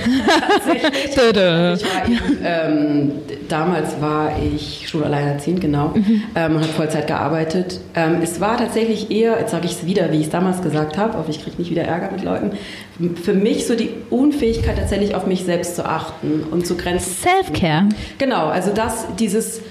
[SPEAKER 3] ich war eben, ähm, damals war ich schulalleinerziehend, genau, mhm. ähm, habe Vollzeit gearbeitet. Ähm, es war tatsächlich eher, jetzt sage ich es wieder, wie ich es damals gesagt habe, aber ich kriege nicht wieder Ärger mit Leuten, für mich so die Unfähigkeit tatsächlich auf mich selbst zu achten und zu grenzen.
[SPEAKER 1] Self-Care.
[SPEAKER 3] Genau, also das, dieses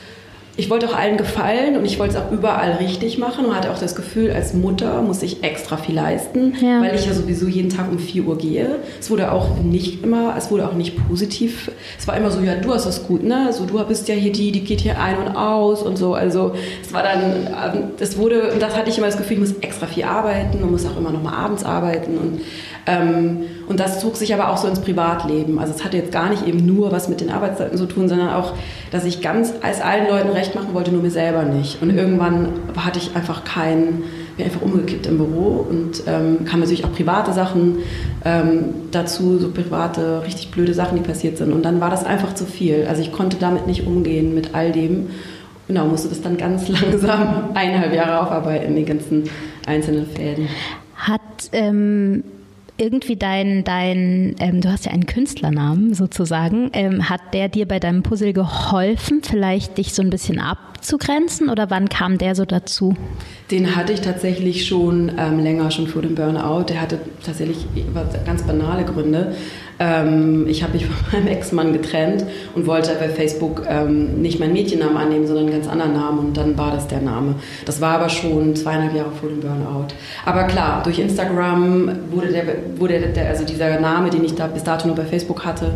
[SPEAKER 3] ich wollte auch allen gefallen und ich wollte es auch überall richtig machen und hatte auch das Gefühl, als Mutter muss ich extra viel leisten, ja. weil ich ja sowieso jeden Tag um 4 Uhr gehe. Es wurde auch nicht immer, es wurde auch nicht positiv. Es war immer so, ja, du hast das gut, ne? Also du bist ja hier die, die geht hier ein und aus und so. Also es war dann, es wurde, und das hatte ich immer das Gefühl, ich muss extra viel arbeiten und muss auch immer noch mal abends arbeiten und ähm, und das zog sich aber auch so ins Privatleben. Also es hatte jetzt gar nicht eben nur was mit den Arbeitszeiten zu tun, sondern auch, dass ich ganz als allen Leuten recht machen wollte, nur mir selber nicht. Und irgendwann hatte ich einfach keinen, bin einfach umgekippt im Büro und ähm, kam natürlich auch private Sachen ähm, dazu, so private, richtig blöde Sachen, die passiert sind. Und dann war das einfach zu viel. Also ich konnte damit nicht umgehen, mit all dem. Genau, musste das dann ganz langsam eineinhalb Jahre aufarbeiten, die ganzen einzelnen Fäden.
[SPEAKER 1] Hat ähm irgendwie dein, dein ähm, du hast ja einen Künstlernamen sozusagen, ähm, hat der dir bei deinem Puzzle geholfen, vielleicht dich so ein bisschen abzugrenzen oder wann kam der so dazu?
[SPEAKER 3] Den hatte ich tatsächlich schon ähm, länger, schon vor dem Burnout. Der hatte tatsächlich ganz banale Gründe. Ähm, ich habe mich von meinem Ex-Mann getrennt und wollte bei Facebook ähm, nicht meinen Mädchennamen annehmen, sondern einen ganz anderen Namen und dann war das der Name. Das war aber schon zweieinhalb Jahre vor dem Burnout. Aber klar, durch Instagram wurde, der, wurde der, also dieser Name, den ich da bis dato nur bei Facebook hatte,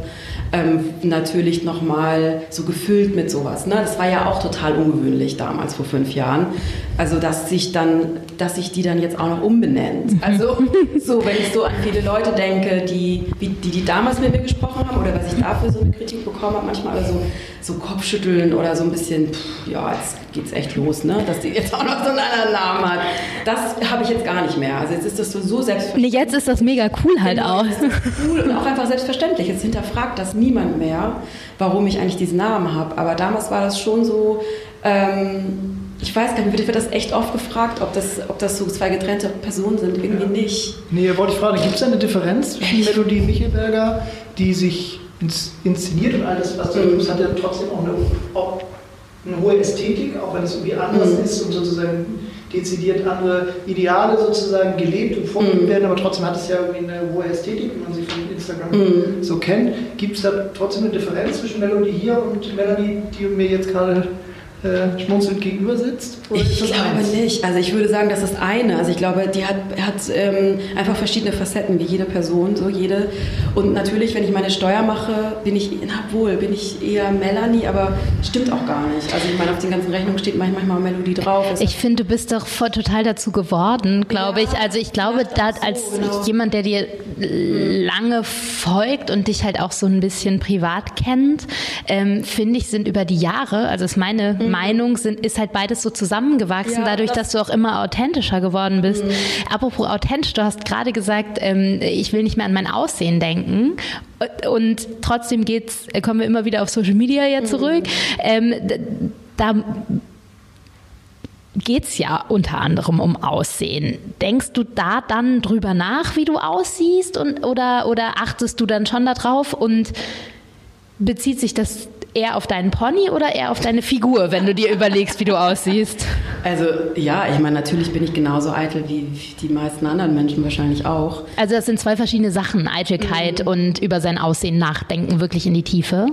[SPEAKER 3] ähm, natürlich nochmal so gefüllt mit sowas. Ne? Das war ja auch total ungewöhnlich damals, vor fünf Jahren. Also, dass sich dann, dass sich die dann jetzt auch noch umbenennt. Also, so, wenn ich so an viele Leute denke, die, die, die damals mit mir gesprochen haben oder was ich dafür so eine Kritik bekommen habe, manchmal so, so Kopfschütteln oder so ein bisschen, pff, ja, jetzt geht's echt los, ne? dass die jetzt auch noch so einen anderen Namen hat. Das habe ich jetzt gar nicht mehr. Also jetzt ist das so, so selbstverständlich.
[SPEAKER 1] Jetzt ist das mega cool halt genau, auch.
[SPEAKER 3] Cool und auch einfach selbstverständlich. Jetzt hinterfragt das niemand mehr, warum ich eigentlich diesen Namen habe. Aber damals war das schon so, ähm, ich weiß gar nicht, wird das echt oft gefragt, ob das, ob das so zwei getrennte Personen sind. Irgendwie ja. nicht.
[SPEAKER 2] Nee, wollte ich fragen, gibt es eine Differenz zwischen Melodie Michelberger, die sich inszeniert und alles, was du mhm. hat ja trotzdem auch eine, auch eine, hohe Ästhetik, auch wenn es irgendwie anders mhm. ist und sozusagen dezidiert andere Ideale sozusagen gelebt und vorgegeben mhm. werden, aber trotzdem hat es ja irgendwie eine hohe Ästhetik, wenn man sich von Instagram mhm. so kennt. Gibt es da trotzdem eine Differenz zwischen Melodie hier und Melanie, die mir jetzt gerade äh, schmunzelnd gegenüber sitzt?
[SPEAKER 3] ich glaube eins? nicht. Also ich würde sagen, das ist eine. Also ich glaube, die hat, hat ähm, einfach verschiedene Facetten, wie jede Person, so jede. Und natürlich, wenn ich meine Steuer mache, bin ich, na wohl, bin ich eher Melanie, aber stimmt auch gar nicht. Also ich meine, auf den ganzen Rechnungen steht manchmal Melodie drauf.
[SPEAKER 1] Das ich finde, du bist doch voll, total dazu geworden, glaube ja, ich. Also ich glaube, ja, da, als so, genau. jemand, der dir lange folgt und dich halt auch so ein bisschen privat kennt, ähm, finde ich, sind über die Jahre, also ist meine mhm. Meinung, sind, ist halt beides so zusammengewachsen, ja, dadurch, das dass du auch immer authentischer geworden bist. Mhm. Apropos authentisch, du hast gerade gesagt, ähm, ich will nicht mehr an mein Aussehen denken. Und trotzdem geht's, kommen wir immer wieder auf Social Media ja zurück. Mhm. Ähm, da geht es ja unter anderem um Aussehen. Denkst du da dann drüber nach, wie du aussiehst und, oder, oder achtest du dann schon darauf und bezieht sich das eher auf deinen Pony oder eher auf deine Figur, wenn du dir überlegst, wie du aussiehst?
[SPEAKER 3] Also ja, ich meine, natürlich bin ich genauso eitel wie die meisten anderen Menschen wahrscheinlich auch.
[SPEAKER 1] Also das sind zwei verschiedene Sachen, Eitelkeit mhm. und über sein Aussehen nachdenken, wirklich in die Tiefe.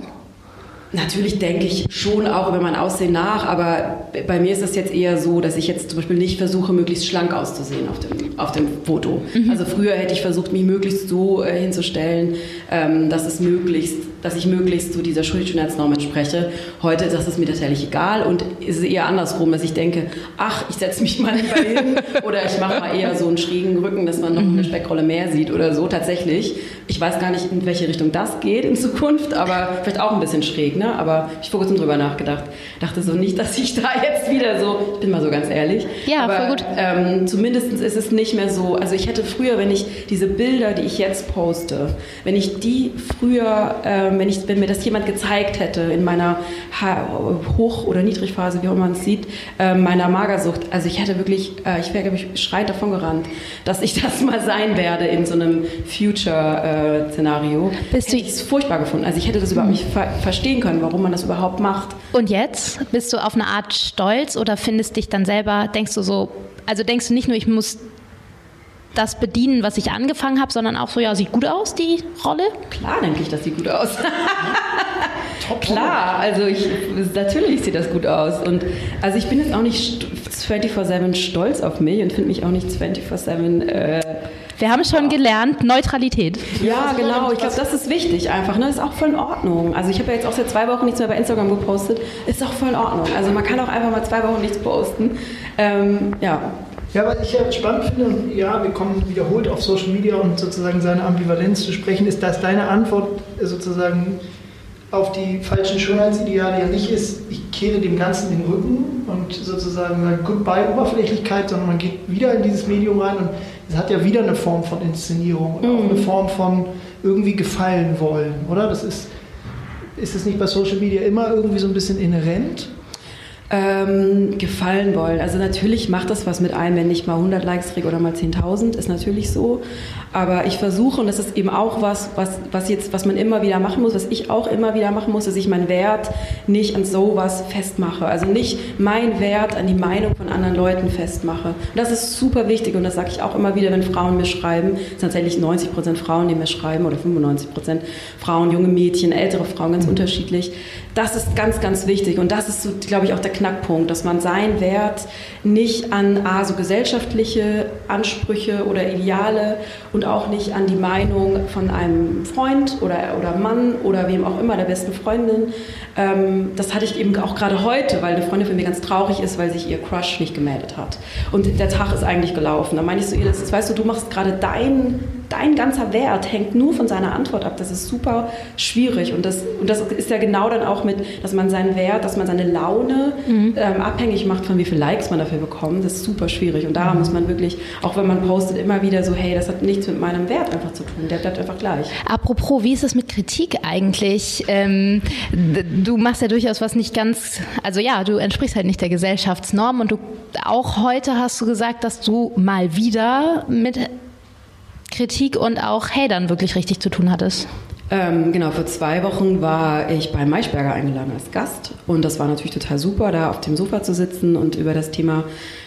[SPEAKER 3] Natürlich denke ich schon auch über mein Aussehen nach, aber bei mir ist das jetzt eher so, dass ich jetzt zum Beispiel nicht versuche, möglichst schlank auszusehen auf dem, auf dem Foto. Mhm. Also früher hätte ich versucht, mich möglichst so äh, hinzustellen, ähm, dass es möglichst dass ich möglichst zu dieser Schönheitsnorm entspreche. Heute das ist mir tatsächlich egal und es ist eher andersrum, dass ich denke, ach, ich setze mich mal lieber hin oder ich mache mal eher so einen schrägen Rücken, dass man noch eine Speckrolle mehr sieht oder so tatsächlich. Ich weiß gar nicht, in welche Richtung das geht in Zukunft, aber vielleicht auch ein bisschen schräg, ne? Aber ich vor kurzem drüber nachgedacht. Dachte so nicht, dass ich da jetzt wieder so, ich bin mal so ganz ehrlich.
[SPEAKER 1] Ja,
[SPEAKER 3] aber,
[SPEAKER 1] voll gut.
[SPEAKER 3] Ähm, zumindest ist es nicht mehr so, also ich hätte früher, wenn ich diese Bilder, die ich jetzt poste, wenn ich die früher ähm, wenn, ich, wenn mir das jemand gezeigt hätte in meiner Hoch- oder Niedrigphase, wie auch immer man es sieht, äh, meiner Magersucht, also ich hätte wirklich, äh, ich wäre, glaube ich, schreit davon gerannt, dass ich das mal sein werde in so einem Future-Szenario. Äh, Bist du ich es furchtbar gefunden. Also ich hätte das überhaupt nicht ver verstehen können, warum man das überhaupt macht.
[SPEAKER 1] Und jetzt bist du auf eine Art stolz oder findest dich dann selber, denkst du so, also denkst du nicht nur, ich muss das bedienen, was ich angefangen habe, sondern auch so, ja, sieht gut aus, die Rolle?
[SPEAKER 3] Klar, denke ich, das sieht gut aus. Top Klar, also ich, natürlich sieht das gut aus. Und also ich bin jetzt auch nicht 24-7 stolz auf mich und finde mich auch nicht 24-7. Äh,
[SPEAKER 1] wir haben schon gelernt, Neutralität.
[SPEAKER 3] Ja, genau. Ich glaube, das ist wichtig einfach. Ne? Ist auch voll in Ordnung. Also ich habe ja jetzt auch seit zwei Wochen nichts mehr bei Instagram gepostet. Ist auch voll in Ordnung. Also man kann auch einfach mal zwei Wochen nichts posten. Ähm, ja,
[SPEAKER 2] ja, was ich ja spannend finde, und ja, wir kommen wiederholt auf Social Media und sozusagen seine Ambivalenz zu sprechen, ist, dass deine Antwort sozusagen auf die falschen Schönheitsideale ja nicht ist, ich kehre dem Ganzen den Rücken und sozusagen sage Goodbye Oberflächlichkeit, sondern man geht wieder in dieses Medium rein und hat ja wieder eine Form von Inszenierung und auch eine mhm. Form von irgendwie gefallen wollen, oder? Das ist, ist es nicht bei Social Media immer irgendwie so ein bisschen inhärent?
[SPEAKER 3] Ähm, gefallen wollen. Also natürlich macht das was mit einem, wenn ich mal 100 Likes kriege oder mal 10.000, ist natürlich so. Aber ich versuche, und das ist eben auch was, was, was, jetzt, was man immer wieder machen muss, was ich auch immer wieder machen muss, dass ich meinen Wert nicht an sowas festmache. Also nicht mein Wert an die Meinung von anderen Leuten festmache. Und das ist super wichtig und das sage ich auch immer wieder, wenn Frauen mir schreiben. Es sind tatsächlich 90 Prozent Frauen, die mir schreiben oder 95 Prozent Frauen, junge Mädchen, ältere Frauen, ganz unterschiedlich. Das ist ganz, ganz wichtig und das ist, glaube ich, auch der Knackpunkt, dass man seinen Wert nicht an ah, so gesellschaftliche Ansprüche oder Ideale und auch nicht an die Meinung von einem Freund oder, oder Mann oder wem auch immer, der besten Freundin. Ähm, das hatte ich eben auch gerade heute, weil eine Freundin von mir ganz traurig ist, weil sich ihr Crush nicht gemeldet hat. Und der Tag ist eigentlich gelaufen. Da meine ich so, ihr, das ist, weißt du, du machst gerade dein dein ganzer Wert hängt nur von seiner Antwort ab. Das ist super schwierig. Und das, und das ist ja genau dann auch mit, dass man seinen Wert, dass man seine Laune mhm. ähm, abhängig macht von wie viele Likes man dafür bekommt. Das ist super schwierig. Und daran mhm. muss man wirklich, auch wenn man postet, immer wieder so, hey, das hat nichts mit meinem Wert einfach zu tun. Der bleibt einfach gleich.
[SPEAKER 1] Apropos, wie ist es mit Kritik eigentlich? Ähm, du machst ja durchaus was nicht ganz, also ja, du entsprichst halt nicht der Gesellschaftsnorm und du auch heute hast du gesagt, dass du mal wieder mit Kritik und auch Hatern wirklich richtig zu tun hattest?
[SPEAKER 3] Ähm, genau, vor zwei Wochen war ich bei Maischberger eingeladen als Gast und das war natürlich total super, da auf dem Sofa zu sitzen und über das Thema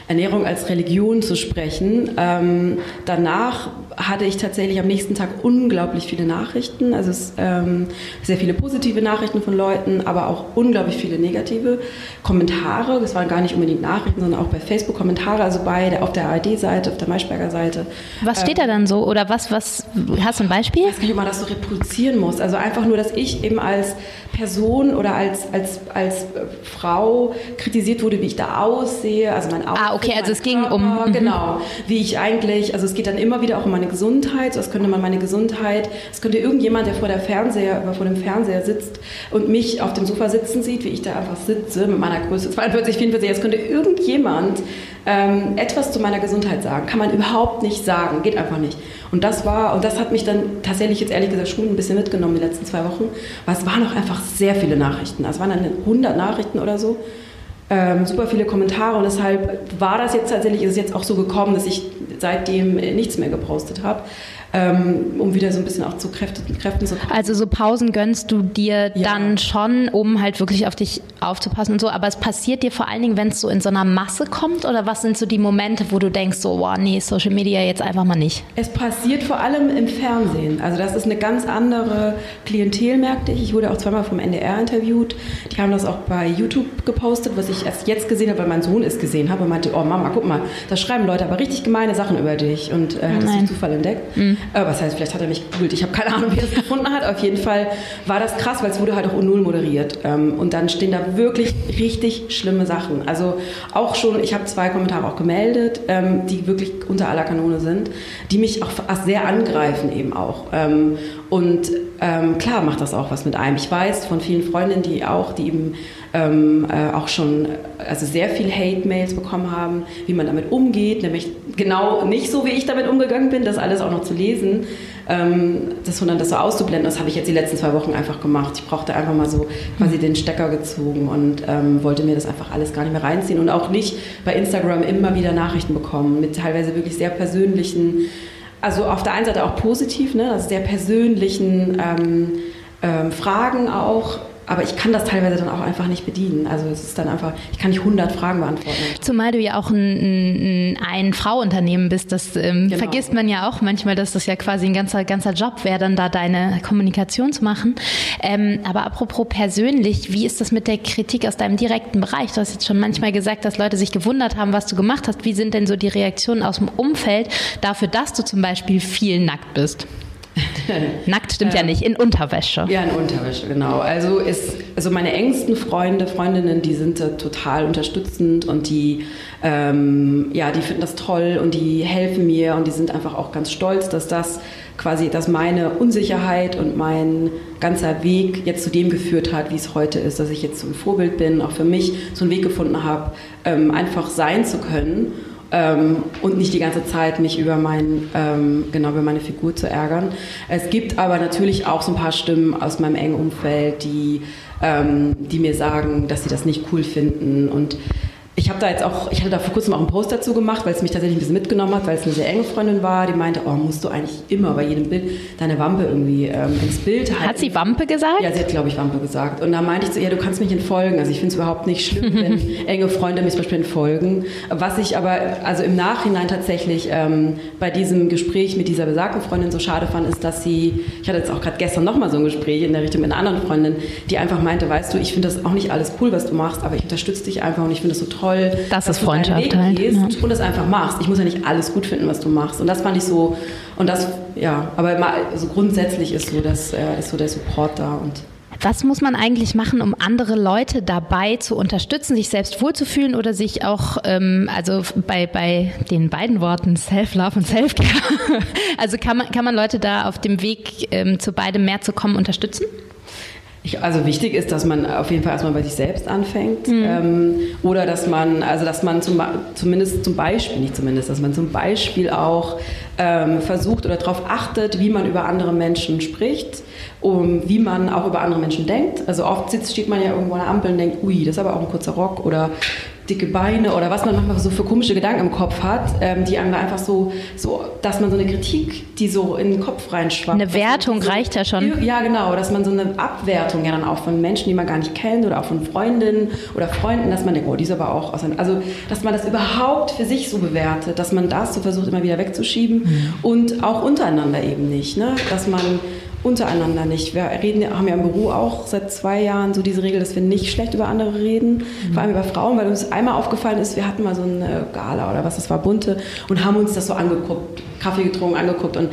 [SPEAKER 3] Ernährung als Religion zu sprechen. Ähm, danach hatte ich tatsächlich am nächsten Tag unglaublich viele Nachrichten, also es, ähm, sehr viele positive Nachrichten von Leuten, aber auch unglaublich viele negative Kommentare. Das waren gar nicht unbedingt Nachrichten, sondern auch bei Facebook Kommentare, also bei der, auf der ARD-Seite, auf der Maischberger Seite.
[SPEAKER 1] Was steht ähm, da dann so oder was, was hast du ein Beispiel?
[SPEAKER 3] Ich weiß nicht, ob man das so reproduzieren muss. Also einfach nur, dass ich eben als Person oder als, als, als äh, Frau kritisiert wurde, wie ich da aussehe, also mein
[SPEAKER 1] Outfit, Ah, okay, also es ging um...
[SPEAKER 3] Mhm. Genau, wie ich eigentlich, also es geht dann immer wieder auch um meine Gesundheit, so als könnte man meine Gesundheit, es könnte irgendjemand, der vor, der Fernseher, vor dem Fernseher sitzt und mich auf dem Sofa sitzen sieht, wie ich da einfach sitze mit meiner Größe 42, 44, es könnte irgendjemand ähm, etwas zu meiner Gesundheit sagen. Kann man überhaupt nicht sagen, geht einfach nicht. Und das war, und das hat mich dann tatsächlich jetzt ehrlich gesagt schon ein bisschen mitgenommen die letzten zwei Wochen, weil es waren auch einfach sehr viele Nachrichten. Es waren dann 100 Nachrichten oder so. Ähm, super viele Kommentare und deshalb war das jetzt tatsächlich, ist es jetzt auch so gekommen, dass ich seitdem nichts mehr gepostet habe ähm, um wieder so ein bisschen auch zu Kräften, Kräften zu kommen.
[SPEAKER 1] Also so Pausen gönnst du dir ja. dann schon, um halt wirklich auf dich aufzupassen und so, aber es passiert dir vor allen Dingen, wenn es so in so einer Masse kommt oder was sind so die Momente, wo du denkst, so, wow, nee, Social Media jetzt einfach mal nicht?
[SPEAKER 3] Es passiert vor allem im Fernsehen. Also das ist eine ganz andere Klientel, merkte ich. Ich wurde auch zweimal vom NDR interviewt. Die haben das auch bei YouTube gepostet, was ich erst jetzt gesehen habe, weil mein Sohn es gesehen habe und meinte, oh Mama, guck mal, da schreiben Leute aber richtig gemeine Sachen über dich und äh, hat es durch Zufall entdeckt. Mhm. Äh, was heißt, vielleicht hat er mich gegoogelt. Ich habe keine Ahnung, wie er es gefunden hat. Auf jeden Fall war das krass, weil es wurde halt auch U0 moderiert. Ähm, und dann stehen da wirklich richtig schlimme Sachen. Also auch schon, ich habe zwei Kommentare auch gemeldet, ähm, die wirklich unter aller Kanone sind, die mich auch sehr angreifen eben auch. Ähm, und klar macht das auch was mit einem. Ich weiß von vielen Freundinnen, die auch, die eben ähm, äh, auch schon also sehr viel Hate-Mails bekommen haben, wie man damit umgeht, nämlich genau nicht so, wie ich damit umgegangen bin, das alles auch noch zu lesen, ähm, das, sondern das so auszublenden. Das habe ich jetzt die letzten zwei Wochen einfach gemacht. Ich brauchte einfach mal so quasi den Stecker gezogen und ähm, wollte mir das einfach alles gar nicht mehr reinziehen und auch nicht bei Instagram immer wieder Nachrichten bekommen mit teilweise wirklich sehr persönlichen, also auf der einen Seite auch positiv, ne, also sehr persönlichen ähm, ähm Fragen auch aber ich kann das teilweise dann auch einfach nicht bedienen. Also es ist dann einfach, ich kann nicht 100 Fragen beantworten.
[SPEAKER 1] Zumal du ja auch ein, ein, ein Frauunternehmen bist, das ähm, genau. vergisst man ja auch manchmal, dass das ja quasi ein ganzer, ganzer Job wäre, dann da deine Kommunikation zu machen. Ähm, aber apropos persönlich, wie ist das mit der Kritik aus deinem direkten Bereich? Du hast jetzt schon manchmal gesagt, dass Leute sich gewundert haben, was du gemacht hast. Wie sind denn so die Reaktionen aus dem Umfeld dafür, dass du zum Beispiel viel nackt bist? Nackt stimmt ja ähm, nicht, in Unterwäsche.
[SPEAKER 3] Ja, in Unterwäsche, genau. Also, ist, also meine engsten Freunde, Freundinnen, die sind total unterstützend und die, ähm, ja, die finden das toll und die helfen mir und die sind einfach auch ganz stolz, dass das quasi, dass meine Unsicherheit und mein ganzer Weg jetzt zu dem geführt hat, wie es heute ist, dass ich jetzt so ein Vorbild bin, auch für mich so einen Weg gefunden habe, ähm, einfach sein zu können ähm, und nicht die ganze Zeit mich über, mein, ähm, genau, über meine Figur zu ärgern. Es gibt aber natürlich auch so ein paar Stimmen aus meinem engen Umfeld, die, ähm, die mir sagen, dass sie das nicht cool finden und ich habe da jetzt auch, ich hatte da vor kurzem auch einen Post dazu gemacht, weil es mich tatsächlich ein bisschen mitgenommen hat, weil es eine sehr enge Freundin war, die meinte, oh, musst du eigentlich immer bei jedem Bild deine Wampe irgendwie ähm, ins Bild halten.
[SPEAKER 1] Hat sie Wampe gesagt?
[SPEAKER 3] Ja, sie hat, glaube ich, Wampe gesagt. Und da meinte ich zu ihr, du kannst mich entfolgen. Also ich finde es überhaupt nicht schlimm, wenn enge Freunde mich zum Beispiel entfolgen. Was ich aber, also im Nachhinein tatsächlich ähm, bei diesem Gespräch mit dieser besagten Freundin so schade fand, ist, dass sie, ich hatte jetzt auch gerade gestern nochmal so ein Gespräch in der Richtung mit einer anderen Freundin, die einfach meinte, weißt du, ich finde das auch nicht alles cool, was du machst, aber ich unterstütze dich einfach und ich finde das so toll toll,
[SPEAKER 1] das dass ist du Freundschaft halt.
[SPEAKER 3] gehst ja. und das einfach machst. Ich muss ja nicht alles gut finden, was du machst. Und das fand ich so, und das, ja, aber mal, also grundsätzlich ist so, das, äh, ist so der Support da und
[SPEAKER 1] was muss man eigentlich machen, um andere Leute dabei zu unterstützen, sich selbst wohlzufühlen oder sich auch, ähm, also bei, bei den beiden Worten Self-Love und Self-Care, also kann man, kann man Leute da auf dem Weg ähm, zu beidem mehr zu kommen unterstützen?
[SPEAKER 3] Ich, also wichtig ist, dass man auf jeden Fall erstmal bei sich selbst anfängt mhm. ähm, oder dass man, also dass man zum, zumindest zum Beispiel, nicht zumindest, dass man zum Beispiel auch ähm, versucht oder darauf achtet, wie man über andere Menschen spricht, um, wie man auch über andere Menschen denkt. Also oft sitzt, steht man ja irgendwo an der Ampel und denkt, ui, das ist aber auch ein kurzer Rock oder dicke Beine oder was man manchmal so für komische Gedanken im Kopf hat, ähm, die einem einfach so, so, dass man so eine Kritik, die so in den Kopf reinschwappt.
[SPEAKER 1] Eine Wertung
[SPEAKER 3] so,
[SPEAKER 1] reicht ja schon.
[SPEAKER 3] Ja, genau, dass man so eine Abwertung ja dann auch von Menschen, die man gar nicht kennt oder auch von Freundinnen oder Freunden, dass man denkt, oh, die ist aber auch aus also dass man das überhaupt für sich so bewertet, dass man das so versucht immer wieder wegzuschieben mhm. und auch untereinander eben nicht, ne? dass man untereinander nicht. Wir reden, haben ja im Büro auch seit zwei Jahren so diese Regel, dass wir nicht schlecht über andere reden, mhm. vor allem über Frauen, weil uns einmal aufgefallen ist, wir hatten mal so eine Gala oder was das war, bunte, und haben uns das so angeguckt, Kaffee getrunken, angeguckt und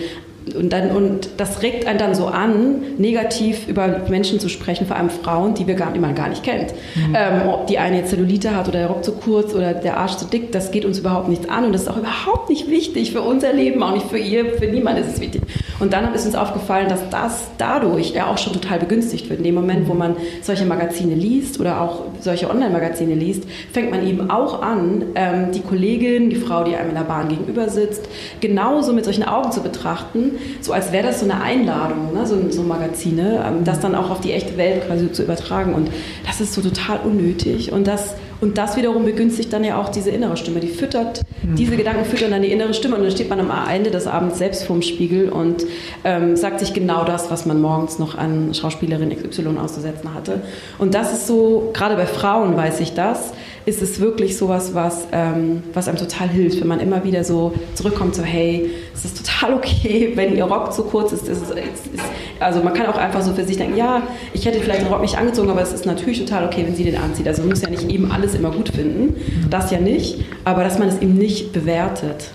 [SPEAKER 3] und, dann, und das regt einen dann so an, negativ über Menschen zu sprechen, vor allem Frauen, die, wir gar, die man gar nicht kennt. Mhm. Ähm, ob die eine jetzt Zellulite hat oder der Rock zu kurz oder der Arsch zu dick, das geht uns überhaupt nichts an und das ist auch überhaupt nicht wichtig für unser Leben, auch nicht für ihr, für niemanden ist es wichtig. Und dann ist uns aufgefallen, dass das dadurch ja auch schon total begünstigt wird. In dem Moment, wo man solche Magazine liest oder auch solche Online-Magazine liest, fängt man eben auch an, ähm, die Kollegin, die Frau, die einem in der Bahn gegenüber sitzt, genauso mit solchen Augen zu betrachten, so als wäre das so eine Einladung, ne? so, so Magazine, ähm, das dann auch auf die echte Welt quasi zu übertragen. Und das ist so total unnötig. Und das, und das wiederum begünstigt dann ja auch diese innere Stimme. Die füttert, mhm. diese Gedanken füttern dann die innere Stimme. Und dann steht man am Ende des Abends selbst vorm Spiegel und ähm, sagt sich genau das, was man morgens noch an Schauspielerin XY auszusetzen hatte. Und das ist so, gerade bei Frauen weiß ich das, ist es wirklich sowas, was, ähm, was einem total hilft, wenn man immer wieder so zurückkommt, so hey, es ist total okay, wenn ihr Rock zu kurz ist. ist, ist, ist also man kann auch einfach so für sich denken, ja, ich hätte vielleicht den Rock nicht angezogen, aber es ist natürlich total okay, wenn sie den anzieht. Also man muss ja nicht eben alles immer gut finden, das ja nicht, aber dass man es eben nicht bewertet.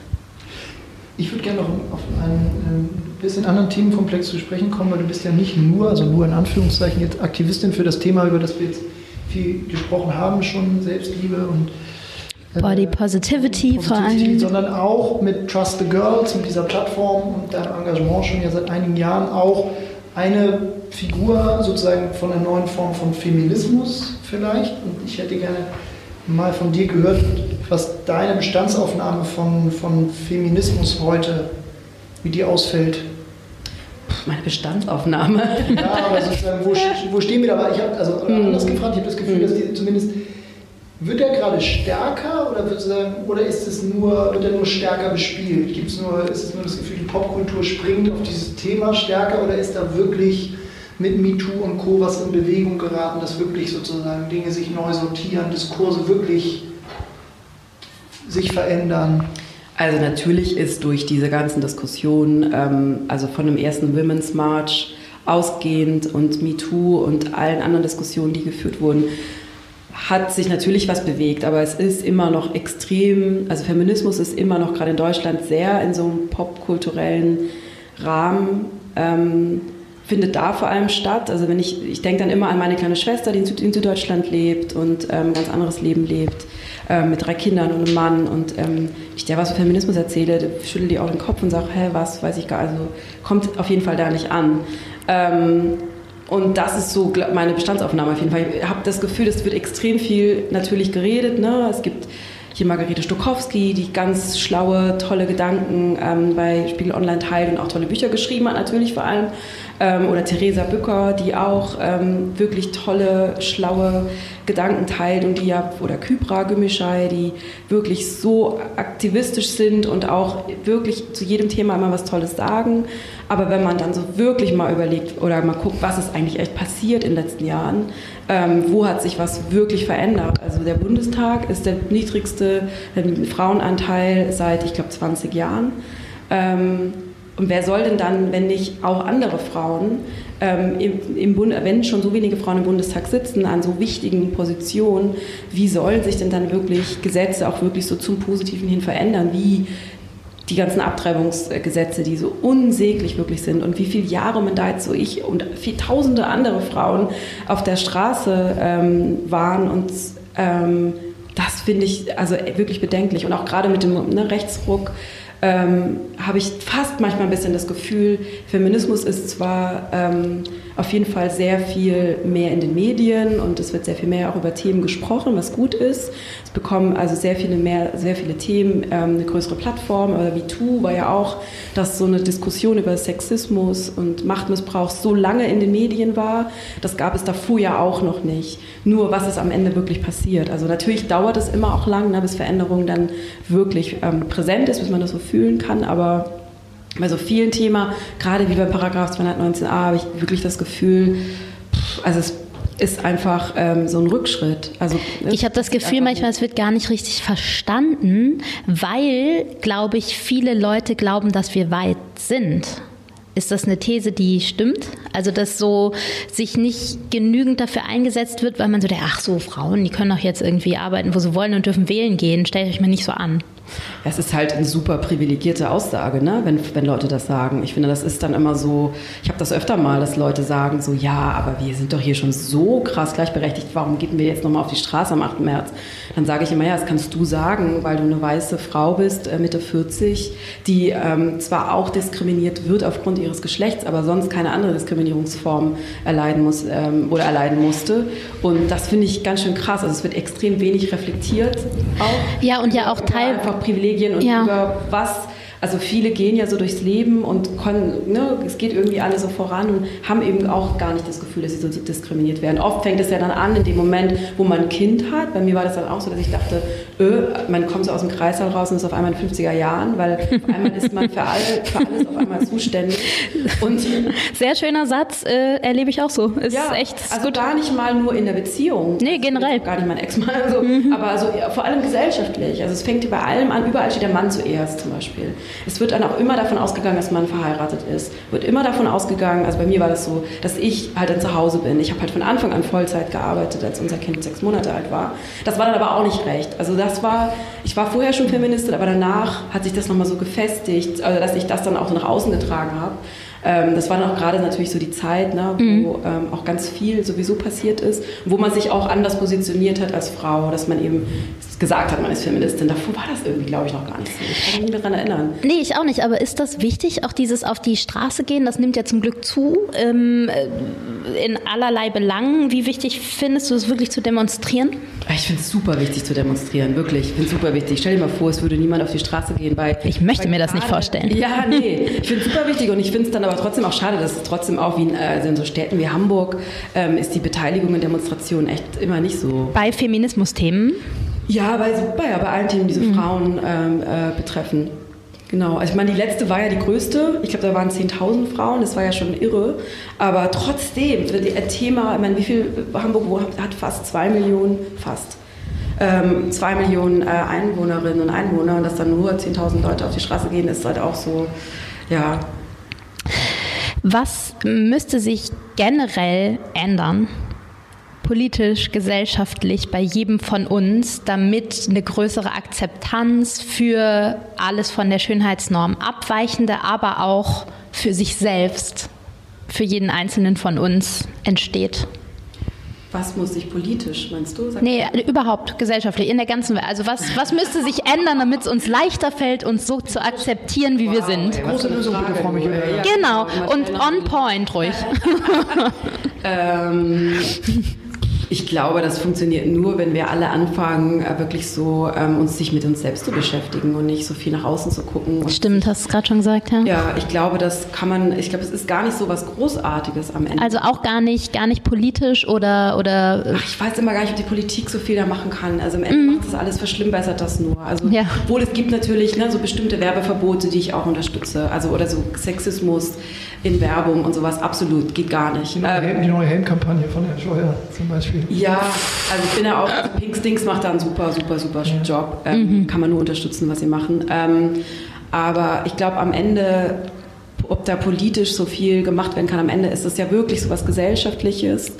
[SPEAKER 2] Ich würde gerne noch auf einen bisschen anderen Themenkomplex zu sprechen kommen, weil du bist ja nicht nur, also nur in Anführungszeichen jetzt Aktivistin für das Thema, über das wir jetzt viel gesprochen haben, schon Selbstliebe und
[SPEAKER 1] äh, Body Positivity, Positivity vor allem.
[SPEAKER 2] Sondern auch mit Trust the Girls, mit dieser Plattform und deinem Engagement schon ja seit einigen Jahren auch eine Figur sozusagen von einer neuen Form von Feminismus vielleicht. Und ich hätte gerne mal von dir gehört, was deine Bestandsaufnahme von, von Feminismus heute, wie die ausfällt
[SPEAKER 3] meine Bestandsaufnahme.
[SPEAKER 2] Ja, aber sozusagen, wo, wo stehen wir dabei? Ich habe also hm. anders gefragt, ich habe das Gefühl, dass die zumindest wird er gerade stärker oder, sagen, oder ist es nur, wird er nur stärker bespielt? Gibt's nur, ist es nur das Gefühl, die Popkultur springt auf dieses Thema stärker oder ist da wirklich mit MeToo und Co. was in Bewegung geraten, dass wirklich sozusagen Dinge sich neu sortieren, Diskurse wirklich sich verändern?
[SPEAKER 3] Also natürlich ist durch diese ganzen Diskussionen, ähm, also von dem ersten Women's March ausgehend und MeToo und allen anderen Diskussionen, die geführt wurden, hat sich natürlich was bewegt, aber es ist immer noch extrem, also Feminismus ist immer noch gerade in Deutschland sehr in so einem popkulturellen Rahmen, ähm, findet da vor allem statt. Also wenn ich, ich denke dann immer an meine kleine Schwester, die in, Süd in Süddeutschland lebt und ähm, ein ganz anderes Leben lebt äh, mit drei Kindern und einem Mann. Und ähm, ich der was für Feminismus erzähle, schüttel die auch den Kopf und sage, hä, was, weiß ich gar. Also kommt auf jeden Fall da nicht an. Ähm, und das ist so meine Bestandsaufnahme auf jeden Fall. Ich habe das Gefühl, es wird extrem viel natürlich geredet. Ne? Es gibt hier Margarete Stokowski, die ganz schlaue, tolle Gedanken ähm, bei Spiegel Online teilt und auch tolle Bücher geschrieben hat, natürlich vor allem. Ähm, oder Theresa Bücker, die auch ähm, wirklich tolle, schlaue Gedanken teilt und die ja, oder Kybra Gümüşay, die wirklich so aktivistisch sind und auch wirklich zu jedem Thema immer was Tolles sagen. Aber wenn man dann so wirklich mal überlegt oder mal guckt, was ist eigentlich echt passiert in den letzten Jahren, ähm, wo hat sich was wirklich verändert? Also der Bundestag ist der niedrigste Frauenanteil seit, ich glaube, 20 Jahren. Ähm, und wer soll denn dann, wenn nicht auch andere Frauen, ähm, im, im Bund, wenn schon so wenige Frauen im Bundestag sitzen an so wichtigen Positionen, wie sollen sich denn dann wirklich Gesetze auch wirklich so zum Positiven hin verändern? Wie die ganzen Abtreibungsgesetze, die so unsäglich wirklich sind und wie viele Jahre man da jetzt so ich und viel, tausende andere Frauen auf der Straße ähm, waren und ähm, das finde ich also wirklich bedenklich und auch gerade mit dem ne, Rechtsruck ähm, habe ich fast manchmal ein bisschen das Gefühl, Feminismus ist zwar ähm, auf jeden Fall sehr viel mehr in den Medien und es wird sehr viel mehr auch über Themen gesprochen, was gut ist. Es bekommen also sehr viele mehr, sehr viele Themen ähm, eine größere Plattform. Aber wie MeToo war ja auch, dass so eine Diskussion über Sexismus und Machtmissbrauch so lange in den Medien war. Das gab es davor ja auch noch nicht. Nur was ist am Ende wirklich passiert. Also natürlich dauert es immer auch lang, ne, bis Veränderung dann wirklich ähm, präsent ist, bis man das so fühlen kann. Aber bei so vielen Themen, gerade wie beim Paragraph 219a, habe ich wirklich das Gefühl, also es ist einfach ähm, so ein Rückschritt. Also
[SPEAKER 1] ich habe das Gefühl manchmal, es wird gar nicht richtig verstanden, weil, glaube ich, viele Leute glauben, dass wir weit sind. Ist das eine These, die stimmt? Also, dass so sich nicht genügend dafür eingesetzt wird, weil man so der, ach so, Frauen, die können doch jetzt irgendwie arbeiten, wo sie wollen und dürfen wählen gehen. Stellt euch mal nicht so an.
[SPEAKER 3] Es ist halt eine super privilegierte Aussage, ne? wenn, wenn Leute das sagen. Ich finde, das ist dann immer so, ich habe das öfter mal, dass Leute sagen so, ja, aber wir sind doch hier schon so krass gleichberechtigt, warum gehen wir jetzt nochmal auf die Straße am 8. März? Dann sage ich immer, ja, das kannst du sagen, weil du eine weiße Frau bist, äh, Mitte 40, die ähm, zwar auch diskriminiert wird aufgrund ihres Geschlechts, aber sonst keine andere Diskriminierungsform erleiden muss ähm, oder erleiden musste. Und das finde ich ganz schön krass. Also es wird extrem wenig reflektiert auch.
[SPEAKER 1] Ja, und ja auch Teil
[SPEAKER 3] Privilegien und ja. über was also viele gehen ja so durchs Leben und können, ne, es geht irgendwie alles so voran und haben eben auch gar nicht das Gefühl, dass sie so diskriminiert werden. Oft fängt es ja dann an in dem Moment, wo man ein Kind hat. Bei mir war das dann auch so, dass ich dachte, öh, man kommt so aus dem Kreißsaal raus und ist auf einmal in den 50er Jahren, weil auf einmal ist man für, alle, für alles auf einmal zuständig.
[SPEAKER 1] Und Sehr schöner Satz, äh, erlebe ich auch so. Ist ja, echt
[SPEAKER 3] also gut. gar nicht mal nur in der Beziehung.
[SPEAKER 1] Nee, generell.
[SPEAKER 3] Gar nicht mein Ex-Mann, also, mhm. aber also, vor allem gesellschaftlich. Also es fängt bei allem an, überall steht der Mann zuerst zum Beispiel. Es wird dann auch immer davon ausgegangen, dass man verheiratet ist. Wird immer davon ausgegangen, also bei mir war das so, dass ich halt dann zu Hause bin. Ich habe halt von Anfang an Vollzeit gearbeitet, als unser Kind sechs Monate alt war. Das war dann aber auch nicht recht. Also das war, ich war vorher schon Feministin, aber danach hat sich das nochmal so gefestigt, also dass ich das dann auch so nach außen getragen habe. Ähm, das war noch gerade natürlich so die Zeit, ne, wo mhm. ähm, auch ganz viel sowieso passiert ist, wo man sich auch anders positioniert hat als Frau, dass man eben gesagt hat, man ist Feministin. Davor war das irgendwie, glaube ich, noch gar nicht so. Ich kann mich nicht daran erinnern.
[SPEAKER 1] Nee, ich auch nicht. Aber ist das wichtig, auch dieses auf die Straße gehen? Das nimmt ja zum Glück zu. Ähm, äh, in allerlei Belangen. Wie wichtig findest du es wirklich zu demonstrieren?
[SPEAKER 3] Ich finde es super wichtig zu demonstrieren, wirklich. Ich finde es super wichtig. Stell dir mal vor, es würde niemand auf die Straße gehen bei.
[SPEAKER 1] Ich möchte
[SPEAKER 3] bei
[SPEAKER 1] mir das nicht vorstellen.
[SPEAKER 3] Ja, nee. Ich finde es super wichtig und ich finde es dann aber trotzdem auch schade, dass es trotzdem auch wie in, also in so Städten wie Hamburg ähm, ist die Beteiligung in Demonstrationen echt immer nicht so.
[SPEAKER 1] Bei Feminismusthemen?
[SPEAKER 3] Ja, bei, bei, bei allen Themen, die so mhm. Frauen ähm, äh, betreffen. Genau, also ich meine, die letzte war ja die größte. Ich glaube, da waren 10.000 Frauen, das war ja schon irre. Aber trotzdem, ein Thema, ich meine, wie viel, Hamburg hat fast zwei Millionen, fast, ähm, zwei Millionen äh, Einwohnerinnen und Einwohner und dass dann nur 10.000 Leute auf die Straße gehen, ist halt auch so, ja.
[SPEAKER 1] Was müsste sich generell ändern, politisch, gesellschaftlich bei jedem von uns, damit eine größere Akzeptanz für alles von der Schönheitsnorm abweichende, aber auch für sich selbst, für jeden Einzelnen von uns entsteht.
[SPEAKER 3] Was muss sich politisch, meinst du?
[SPEAKER 1] Sag nee, überhaupt gesellschaftlich, in der ganzen Welt. Also was, was müsste sich ändern, damit es uns leichter fällt, uns so zu akzeptieren, wie wow, wir sind?
[SPEAKER 2] Ey, Große Lösung, bitte, Frau Michael.
[SPEAKER 1] Genau, und on point ruhig. ähm,
[SPEAKER 3] ich glaube, das funktioniert nur, wenn wir alle anfangen, äh, wirklich so ähm, uns sich mit uns selbst zu beschäftigen und nicht so viel nach außen zu gucken.
[SPEAKER 1] Stimmt, hast du gerade schon gesagt, ja.
[SPEAKER 3] Ja, ich glaube, das kann man, ich glaube, es ist gar nicht so was Großartiges am Ende.
[SPEAKER 1] Also auch gar nicht, gar nicht politisch oder oder.
[SPEAKER 3] Ach, ich weiß immer gar nicht, ob die Politik so viel da machen kann. Also am Ende mhm. macht das alles, verschlimmbessert das nur. Also ja. obwohl es gibt natürlich ne, so bestimmte Werbeverbote, die ich auch unterstütze. Also oder so Sexismus in Werbung und sowas absolut geht gar nicht.
[SPEAKER 2] Die neue, ähm, die neue Helmkampagne von Herrn Scheuer zum Beispiel.
[SPEAKER 3] Ja, also ich bin ja auch, Pink Stinks macht da einen super, super, super ja. Job. Ähm, mhm. Kann man nur unterstützen, was sie machen. Ähm, aber ich glaube, am Ende, ob da politisch so viel gemacht werden kann, am Ende ist das ja wirklich so was Gesellschaftliches.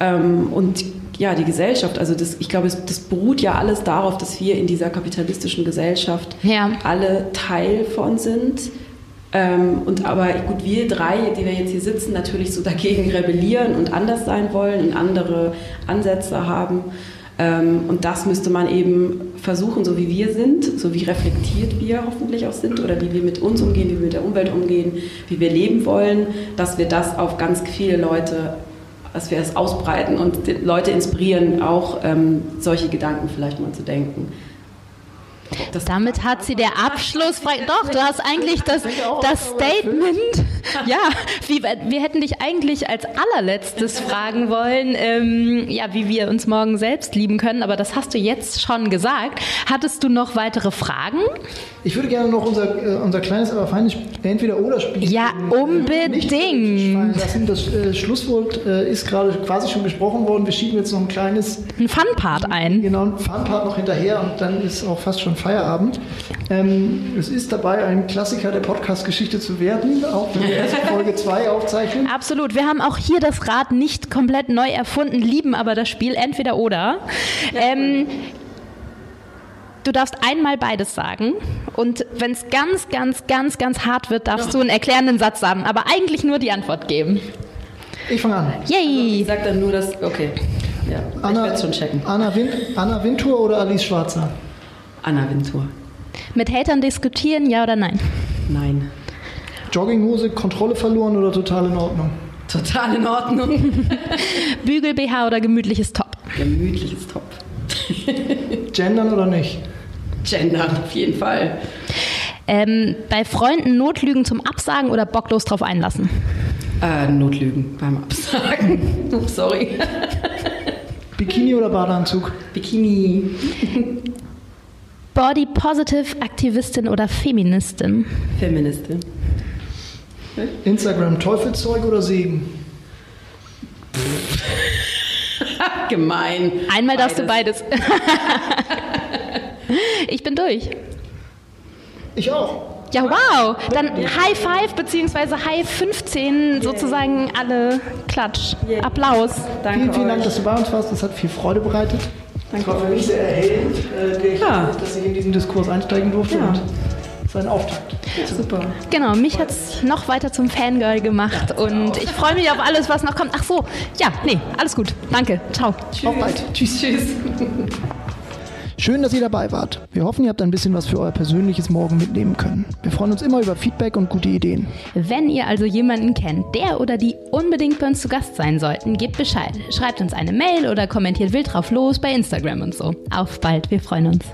[SPEAKER 3] Ähm, und ja, die Gesellschaft, also das, ich glaube, das beruht ja alles darauf, dass wir in dieser kapitalistischen Gesellschaft ja. alle Teil von sind. Ähm, und aber gut, wir drei, die wir jetzt hier sitzen, natürlich so dagegen rebellieren und anders sein wollen und andere Ansätze haben. Ähm, und das müsste man eben versuchen, so wie wir sind, so wie reflektiert wir hoffentlich auch sind oder wie wir mit uns umgehen, wie wir mit der Umwelt umgehen, wie wir leben wollen, dass wir das auf ganz viele Leute, dass wir es ausbreiten und Leute inspirieren, auch ähm, solche Gedanken vielleicht mal zu denken.
[SPEAKER 1] Das Damit hat sie der Abschluss. Doch, du hast eigentlich das, das Statement. Ja, wie, wir hätten dich eigentlich als allerletztes fragen wollen, ähm, ja, wie wir uns morgen selbst lieben können, aber das hast du jetzt schon gesagt. Hattest du noch weitere Fragen?
[SPEAKER 2] Ich würde gerne noch unser, äh, unser kleines, aber feines Entweder-Oder-Spiel.
[SPEAKER 1] Ja, äh, unbedingt.
[SPEAKER 2] lassen. Das äh, Schlusswort äh, ist gerade quasi schon gesprochen worden. Wir schieben jetzt noch ein kleines.
[SPEAKER 1] Ein Fun-Part ein.
[SPEAKER 2] Genau, ein Fun-Part noch hinterher und dann ist auch fast schon Feierabend. Ähm, es ist dabei, ein Klassiker der Podcast-Geschichte zu werden, auch wenn wir erst Folge 2 aufzeichnen.
[SPEAKER 1] Absolut. Wir haben auch hier das Rad nicht komplett neu erfunden, lieben aber das Spiel entweder oder. Ähm, du darfst einmal beides sagen und wenn es ganz, ganz, ganz, ganz hart wird, darfst du einen erklärenden Satz sagen, aber eigentlich nur die Antwort geben.
[SPEAKER 2] Ich fange an.
[SPEAKER 3] Yay! Also ich sag dann nur das, okay. Ja,
[SPEAKER 2] Anna, ich werde schon checken. Anna, Win Anna Wintour oder Alice Schwarzer?
[SPEAKER 3] Anna Wintour.
[SPEAKER 1] Mit Hatern diskutieren, ja oder nein?
[SPEAKER 3] Nein.
[SPEAKER 2] Jogginghose, Kontrolle verloren oder total in Ordnung?
[SPEAKER 3] Total in Ordnung.
[SPEAKER 1] Bügel BH oder gemütliches Top?
[SPEAKER 3] Gemütliches Top.
[SPEAKER 2] Gendern oder nicht?
[SPEAKER 3] Gendern, auf jeden Fall.
[SPEAKER 1] Ähm, bei Freunden Notlügen zum Absagen oder bocklos drauf einlassen?
[SPEAKER 3] Äh, Notlügen beim Absagen. Ups, sorry.
[SPEAKER 2] Bikini oder Badeanzug?
[SPEAKER 3] Bikini.
[SPEAKER 1] Body Positive Aktivistin oder Feministin?
[SPEAKER 3] Feministin.
[SPEAKER 2] Instagram Teufelszeug oder Segen?
[SPEAKER 3] Gemein.
[SPEAKER 1] Einmal beides. darfst du beides. ich bin durch.
[SPEAKER 2] Ich auch.
[SPEAKER 1] Ja, wow. Dann High Five bzw. High 15 sozusagen alle Klatsch. Applaus.
[SPEAKER 2] Danke vielen, vielen Dank, dass du bei uns warst. Das hat viel Freude bereitet. Danke. Es war für mich sehr erhellend, äh, ja. dass ich in diesen Diskurs einsteigen durfte. Ja. Und sein Auftakt.
[SPEAKER 1] Super. Genau, mich hat es noch weiter zum Fangirl gemacht ja, und ich freue mich auf alles, was noch kommt. Ach so, ja, nee, alles gut. Danke. Ciao.
[SPEAKER 2] Tschüss. Auf bald. Tschüss. Tschüss. Schön, dass ihr dabei wart. Wir hoffen, ihr habt ein bisschen was für euer persönliches Morgen mitnehmen können. Wir freuen uns immer über Feedback und gute Ideen.
[SPEAKER 1] Wenn ihr also jemanden kennt, der oder die unbedingt bei uns zu Gast sein sollten, gebt Bescheid. Schreibt uns eine Mail oder kommentiert wild drauf los bei Instagram und so. Auf bald, wir freuen uns.